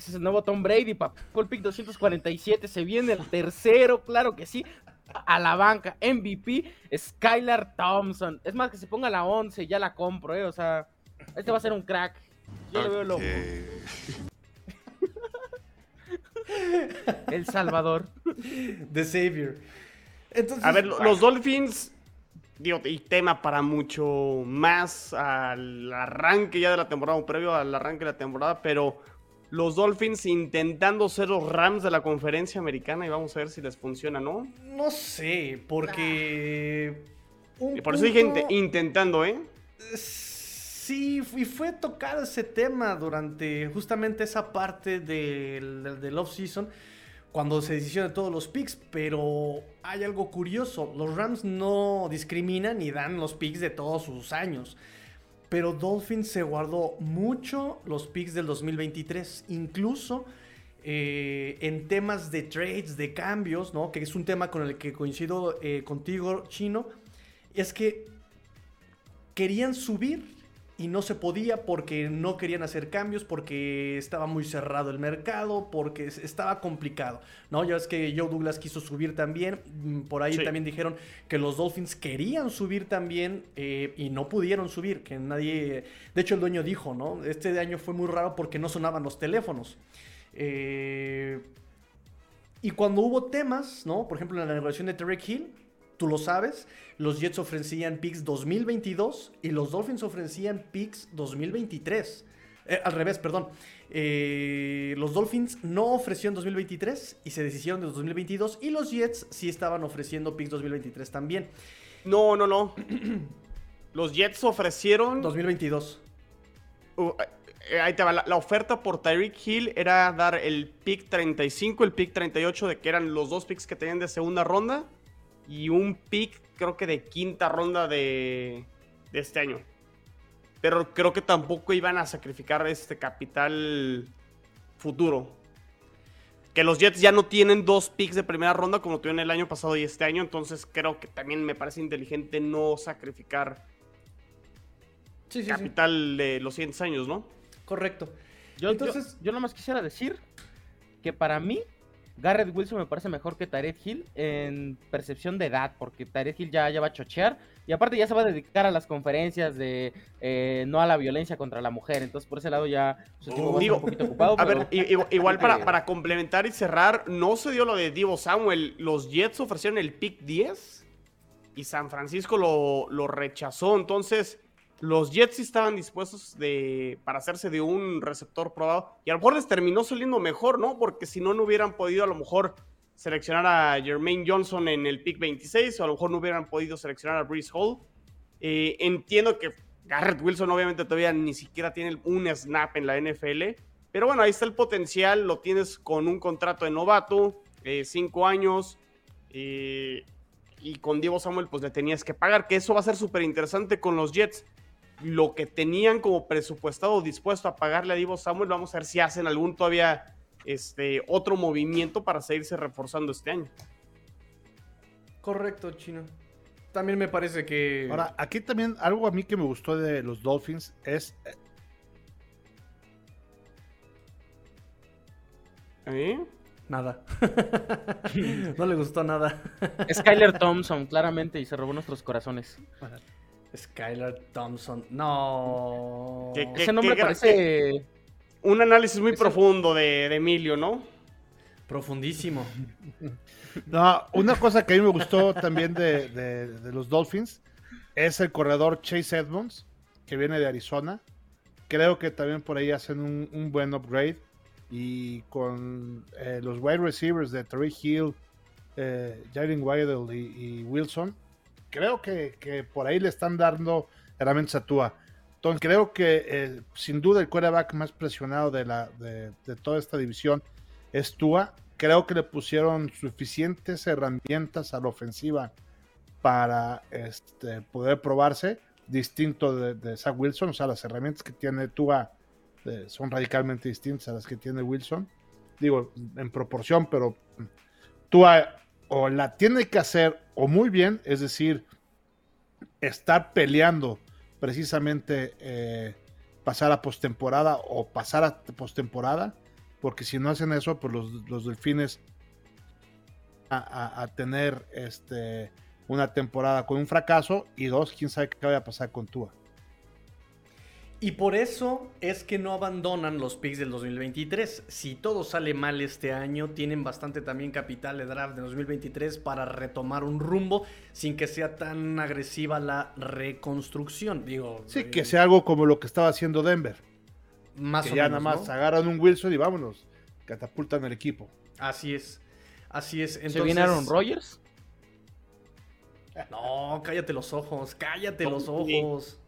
Ese es el nuevo Tom Brady, papá. Pick 247. Se viene el tercero, claro que sí. A la banca, MVP, Skylar Thompson. Es más, que se ponga la 11, ya la compro, ¿eh? O sea, este va a ser un crack. Yo le veo lo. El Salvador. The Savior. Entonces, A ver, lo- los Dolphins, digo, y tema para mucho más al arranque ya de la temporada, o previo al arranque de la temporada, pero los Dolphins intentando ser los Rams de la conferencia americana y vamos a ver si les funciona, ¿no? no sé, porque... Y por eso dije punto- inte- intentando, ¿eh? Sí, y fue tocado ese tema durante justamente esa parte del, del, del off-season, cuando se decisionan todos los picks, pero hay algo curioso, los Rams no discriminan ni dan los picks de todos sus años, pero Dolphins se guardó mucho los picks del 2023, incluso eh, en temas de trades, de cambios, ¿no? Que es un tema con el que coincido eh, contigo, Chino, es que querían subir y no se podía porque no querían hacer cambios, porque estaba muy cerrado el mercado, porque es- estaba complicado, ¿no? Ya ves que Joe Douglas quiso subir también, mm, por ahí Sí. también dijeron que los Dolphins querían subir también eh, y no pudieron subir, que nadie, de hecho el dueño dijo, ¿no? Este año fue muy raro porque no sonaban los teléfonos. Eh, y cuando hubo temas, ¿no? Por ejemplo, en la negociación de Tarek Hill, tú lo sabes, los Jets ofrecían picks 2022 y los Dolphins ofrecían picks 2023. Eh, al revés, perdón. Eh, los Dolphins no ofrecieron 2023 y se deshicieron de 2022 y los Jets sí estaban ofreciendo picks 2023 también. No, no, no. [CLEARS THROAT] Los Jets ofrecieron. 2022. Uh, eh, ahí te va. La, la oferta por Tyreek Hill era dar el pick 35, el pick 38, de que eran los dos picks que tenían de segunda ronda. Y un pick, creo que de quinta ronda de, de este año. Pero creo que tampoco iban a sacrificar este capital futuro. Que los Jets ya no tienen dos picks de primera ronda como tuvieron el año pasado y este año. Entonces creo que también me parece inteligente no sacrificar Sí, sí, sí. capital de los 100 años, ¿no? Correcto. Yo, Entonces- yo, yo nomás quisiera decir que para mí, Garrett Wilson me parece mejor que Tarek Hill en percepción de edad, porque Tarek Hill ya, ya va a chochear y aparte ya se va a dedicar a las conferencias de eh, no a la violencia contra la mujer. Entonces, por ese lado ya su Digo, un poquito ocupado. [LAUGHS] A pero- ver, igual para, [LAUGHS] para complementar y cerrar, no se dio lo de Divo Samuel. Los Jets ofrecieron el pick 10 y San Francisco lo, lo rechazó. Entonces, los Jets sí estaban dispuestos de, para hacerse de un receptor probado. Y a lo mejor les terminó saliendo mejor, ¿no? Porque si no, no hubieran podido a lo mejor seleccionar a Jermaine Johnson en el pick 26 o a lo mejor no hubieran podido seleccionar a Breeze Hall. Eh, entiendo que Garrett Wilson obviamente todavía ni siquiera tiene un snap en la NFL, pero bueno, ahí está el potencial, lo tienes con un contrato de novato, eh, cinco años, eh, y con Diego Samuel pues le tenías que pagar, que eso va a ser súper interesante con los Jets. Lo que tenían como presupuestado dispuesto a pagarle a Divo Samuel, vamos a ver si hacen algún todavía este, otro movimiento para seguirse reforzando este año. Correcto, Chino. También me parece que. Ahora, aquí también algo a mí que me gustó de los Dolphins es eh, ¿Eh? Nada. [LAUGHS] no le gustó nada. Skyler Thompson, claramente, y se robó nuestros corazones. Skylar Thompson. No. ¿Qué- qué- Ese nombre parece... Un análisis muy Ese- profundo de, de Emilio, ¿no? Profundísimo. [LAUGHS] No, una cosa que a mí me gustó también de, de- de los Dolphins es el corredor Chase Edmonds, que viene de Arizona. Creo que también por ahí hacen un, un buen upgrade. Y con eh, los wide receivers de Tariq Hill, eh, Jalen Waddell y, y Wilson, creo que, que por ahí le están dando herramientas a Tua. Entonces creo que eh, sin duda el quarterback más presionado de, la, de, toda esta división es Tua. Creo que le pusieron suficientes herramientas a la ofensiva para este, poder probarse, distinto de, de Zach Wilson. O sea, las herramientas que tiene Tua eh, son radicalmente distintas a las que tiene Wilson. Digo, en proporción, pero Tua o la tiene que hacer o muy bien, es decir, estar peleando precisamente eh, pasar a postemporada o pasar a postemporada, porque si no hacen eso, pues los, los delfines a, a- tener este una temporada con un fracaso y dos, quién sabe qué vaya a pasar con Tua. Y por eso es que no abandonan los picks del 2023. Si todo sale mal este año, tienen bastante también capital de draft de 2023 para retomar un rumbo sin que sea tan agresiva la reconstrucción. Digo, Sí, eh, que sea algo como lo que estaba haciendo Denver, más que o ya menos, nada más ¿no? agarran un Wilson y vámonos, catapultan el equipo. Así es. Así es. Entonces, ¿Se viene Aaron Rodgers? No, cállate los ojos, cállate los ojos.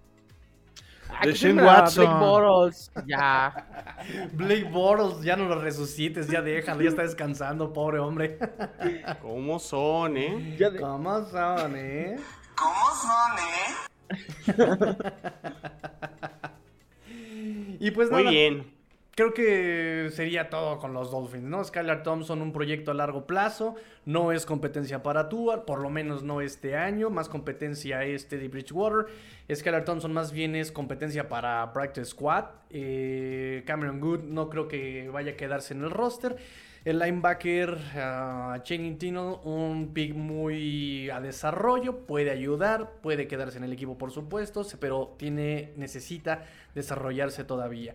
De que Shane Watson. Blake Bortles. Ya. [LAUGHS] Blake Bortles, ya no lo resucites, ya déjalo, ya está descansando, pobre hombre. [LAUGHS] ¿Cómo son, eh? Ya de- ¿Cómo son, eh? ¿Cómo son, eh? [LAUGHS] Y pues Muy nada, bien. Creo que sería todo con los Dolphins, ¿no? Skylar Thompson, un proyecto a largo plazo, no es competencia para Tua, por lo menos no este año, más competencia es Teddy Bridgewater. Skylar Thompson más bien es competencia para Practice Squad. Eh, Cameron Good no creo que vaya a quedarse en el roster. El linebacker uh, Channing Tino, un pick muy a desarrollo, puede ayudar, puede quedarse en el equipo por supuesto, pero tiene, necesita desarrollarse todavía.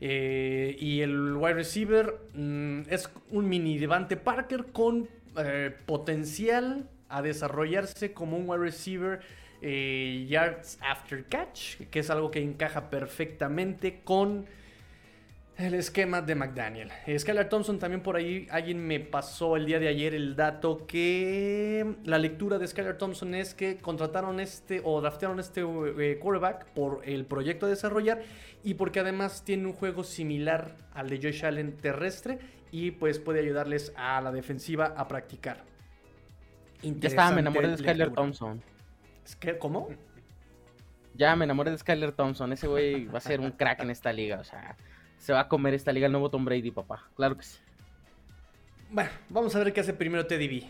Eh, y el wide receiver mm, es un mini Devante Parker con eh, potencial a desarrollarse como un wide receiver eh, yards after catch, que es algo que encaja perfectamente con el esquema de McDaniel. Skylar Thompson también por ahí, alguien me pasó el día de ayer el dato que la lectura de Skylar Thompson es que contrataron este o draftearon este eh, quarterback por el proyecto a desarrollar y porque además tiene un juego similar al de Josh Allen terrestre y pues puede ayudarles a la defensiva a practicar. Ya estaba, me enamoré de Skylar. Thompson. ¿Es que- ¿Cómo? Ya me enamoré de Skylar Thompson. Ese güey va a ser un crack en esta liga. O sea, se va a comer esta liga el nuevo Tom Brady, papá. Claro que sí. Bueno, vamos a ver qué hace primero Teddy B.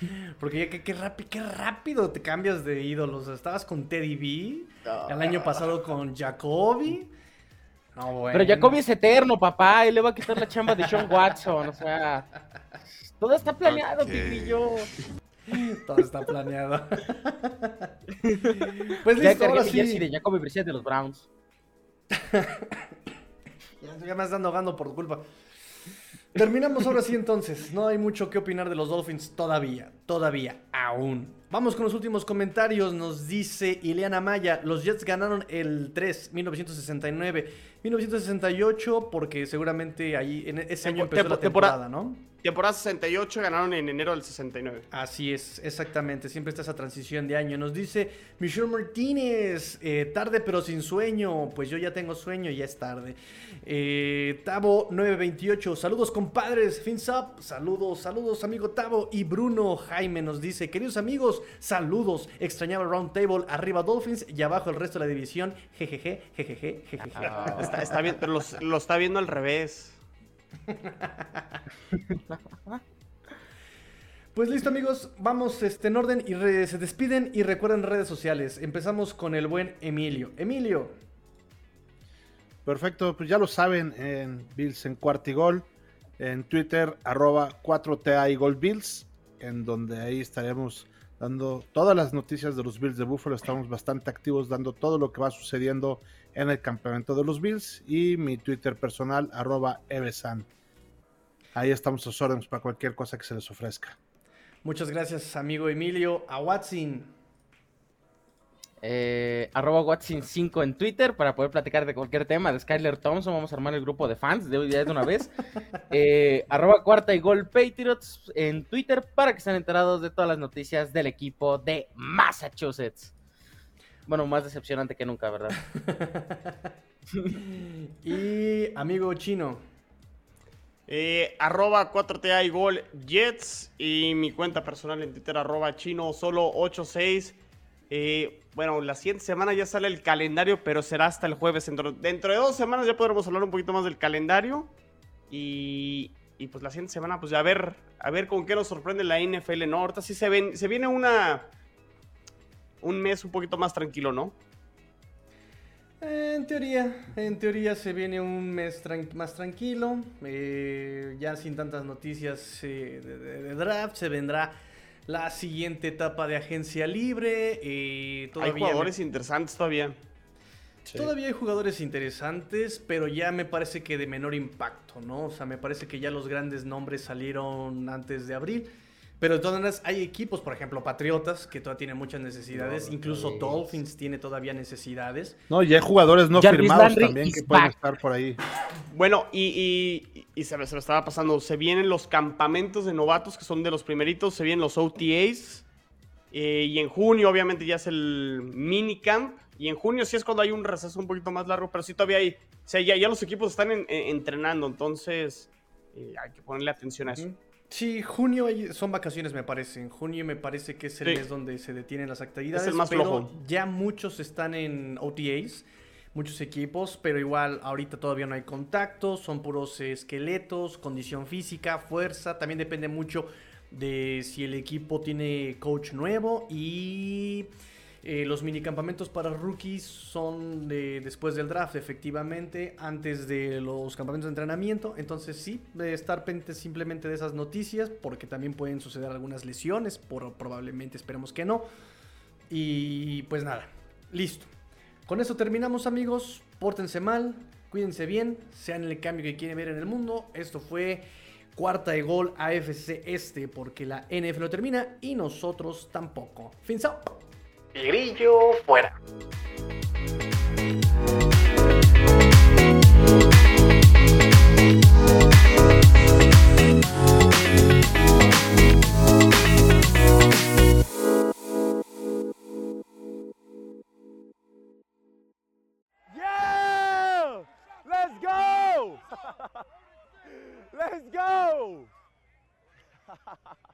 [LAUGHS] Porque ya que qué, rápido, qué rápido te cambias de ídolos. Estabas con Teddy B, el año pasado con Jacoby. No, bueno. Pero Jacoby es eterno, papá. Él le va a quitar la chamba de Sean Watson. O sea, todo está planeado, Ok. Tigrillo. Todo está planeado. [LAUGHS] pues Ya listo, ahora sí. de Jacoby Brissett de los Browns. Ya, ya me están ahogando por tu culpa. Terminamos ahora sí entonces. No hay mucho que opinar de los Dolphins todavía. Todavía. Aún. Vamos con los últimos comentarios. Nos dice Ileana Maya. Los Jets ganaron el 3, 1969. 1968 porque seguramente ahí en ese año empezó la tempo- temporada- temporada, ¿no? Temporada 68 ganaron en enero del 69. Así es, exactamente. Siempre está esa transición de año. Nos dice Michelle Martínez, eh, tarde pero sin sueño. Pues yo ya tengo sueño y ya es tarde. Eh, Tavo 928, saludos compadres, fins up. Saludos, saludos amigo Tavo. Y Bruno Jaime nos dice, queridos amigos, saludos. Extrañaba Round Table, arriba Dolphins y abajo el resto de la división. Jejeje, jejeje, jejeje. [LAUGHS] Está, está bien, pero los- lo está viendo al revés. [LAUGHS] Pues listo amigos, vamos este, en orden y re- se despiden y recuerden redes sociales. Empezamos con el buen Emilio. Emilio. Perfecto, pues ya lo saben en Bills en Cuartigol, en Twitter arroba 4TA y Gol Bills, en donde ahí estaremos dando todas las noticias de los Bills de Buffalo, estamos bastante activos dando todo lo que va sucediendo en el campamento de los Bills y mi Twitter personal arroba Evesan. Ahí estamos a sus órdenes para cualquier cosa que se les ofrezca. Muchas gracias, amigo Emilio. A Watson. Eh, arroba Watson5 en Twitter para poder platicar de cualquier tema de Skyler Thompson. Vamos a armar el grupo de fans de hoy día de una vez. [LAUGHS] Eh, arroba cuarta y gol Patriots en Twitter para que estén enterados de todas las noticias del equipo de Massachusetts. Bueno, más decepcionante que nunca, ¿verdad? [LAUGHS] y amigo chino. Eh, arroba 4TA y gol Jets y mi cuenta personal en Twitter arroba chino solo 86. Eh, bueno, la siguiente semana ya sale el calendario, pero será hasta el jueves. Dentro, dentro de dos semanas ya podremos hablar un poquito más del calendario. Y, y pues la siguiente semana, pues ya a ver, a ver con qué nos sorprende la NFL, ¿no? Ahorita sí se, ven, se viene una... Un mes un poquito más tranquilo, ¿no? En teoría, en teoría se viene un mes más tranquilo, eh, ya sin tantas noticias eh, de draft, se vendrá la siguiente etapa de agencia libre. eh, Hay todavía me- jugadores interesantes todavía. Todavía hay jugadores interesantes, pero ya me parece que de menor impacto, ¿no? O sea, me parece que ya los grandes nombres salieron antes de abril. Pero de todas maneras hay equipos, por ejemplo, Patriotas, que todavía tienen muchas necesidades. Incluso Dolphins tiene todavía necesidades. No, y hay jugadores no Jarvis firmados Landry también que pueden back. estar por ahí. Bueno, y, y- y se, me, se me estaba pasando, se vienen los campamentos de novatos, que son de los primeritos, se vienen los OTAs, eh, y en junio obviamente ya es el minicamp, y en junio sí es cuando hay un receso un poquito más largo, pero sí todavía hay, o sea, ya, ya los equipos están en- en- entrenando, entonces eh, hay que ponerle atención a eso. Sí, junio hay- son vacaciones, me parece. En junio me parece que es el Sí. mes donde se detienen las actividades. Es el más pero flojo. ya muchos están en OTAs, muchos equipos, pero igual ahorita todavía no hay contacto, son puros esqueletos, condición física, fuerza. También depende mucho de si el equipo tiene coach nuevo y eh, los minicampamentos para rookies son de, después del draft, efectivamente, antes de los campamentos de entrenamiento. Entonces sí, de estar pendientes simplemente de esas noticias, porque también pueden suceder algunas lesiones, por, probablemente esperemos que no. Y pues nada, listo. Con eso terminamos amigos, pórtense mal, cuídense bien, sean el cambio que quieren ver en el mundo. Esto fue cuarta de gol AFC Este, porque la NF lo termina y nosotros tampoco. Fins up. Tigrillo fuera. Yeah! Let's go! [LAUGHS] Let's go! [LAUGHS]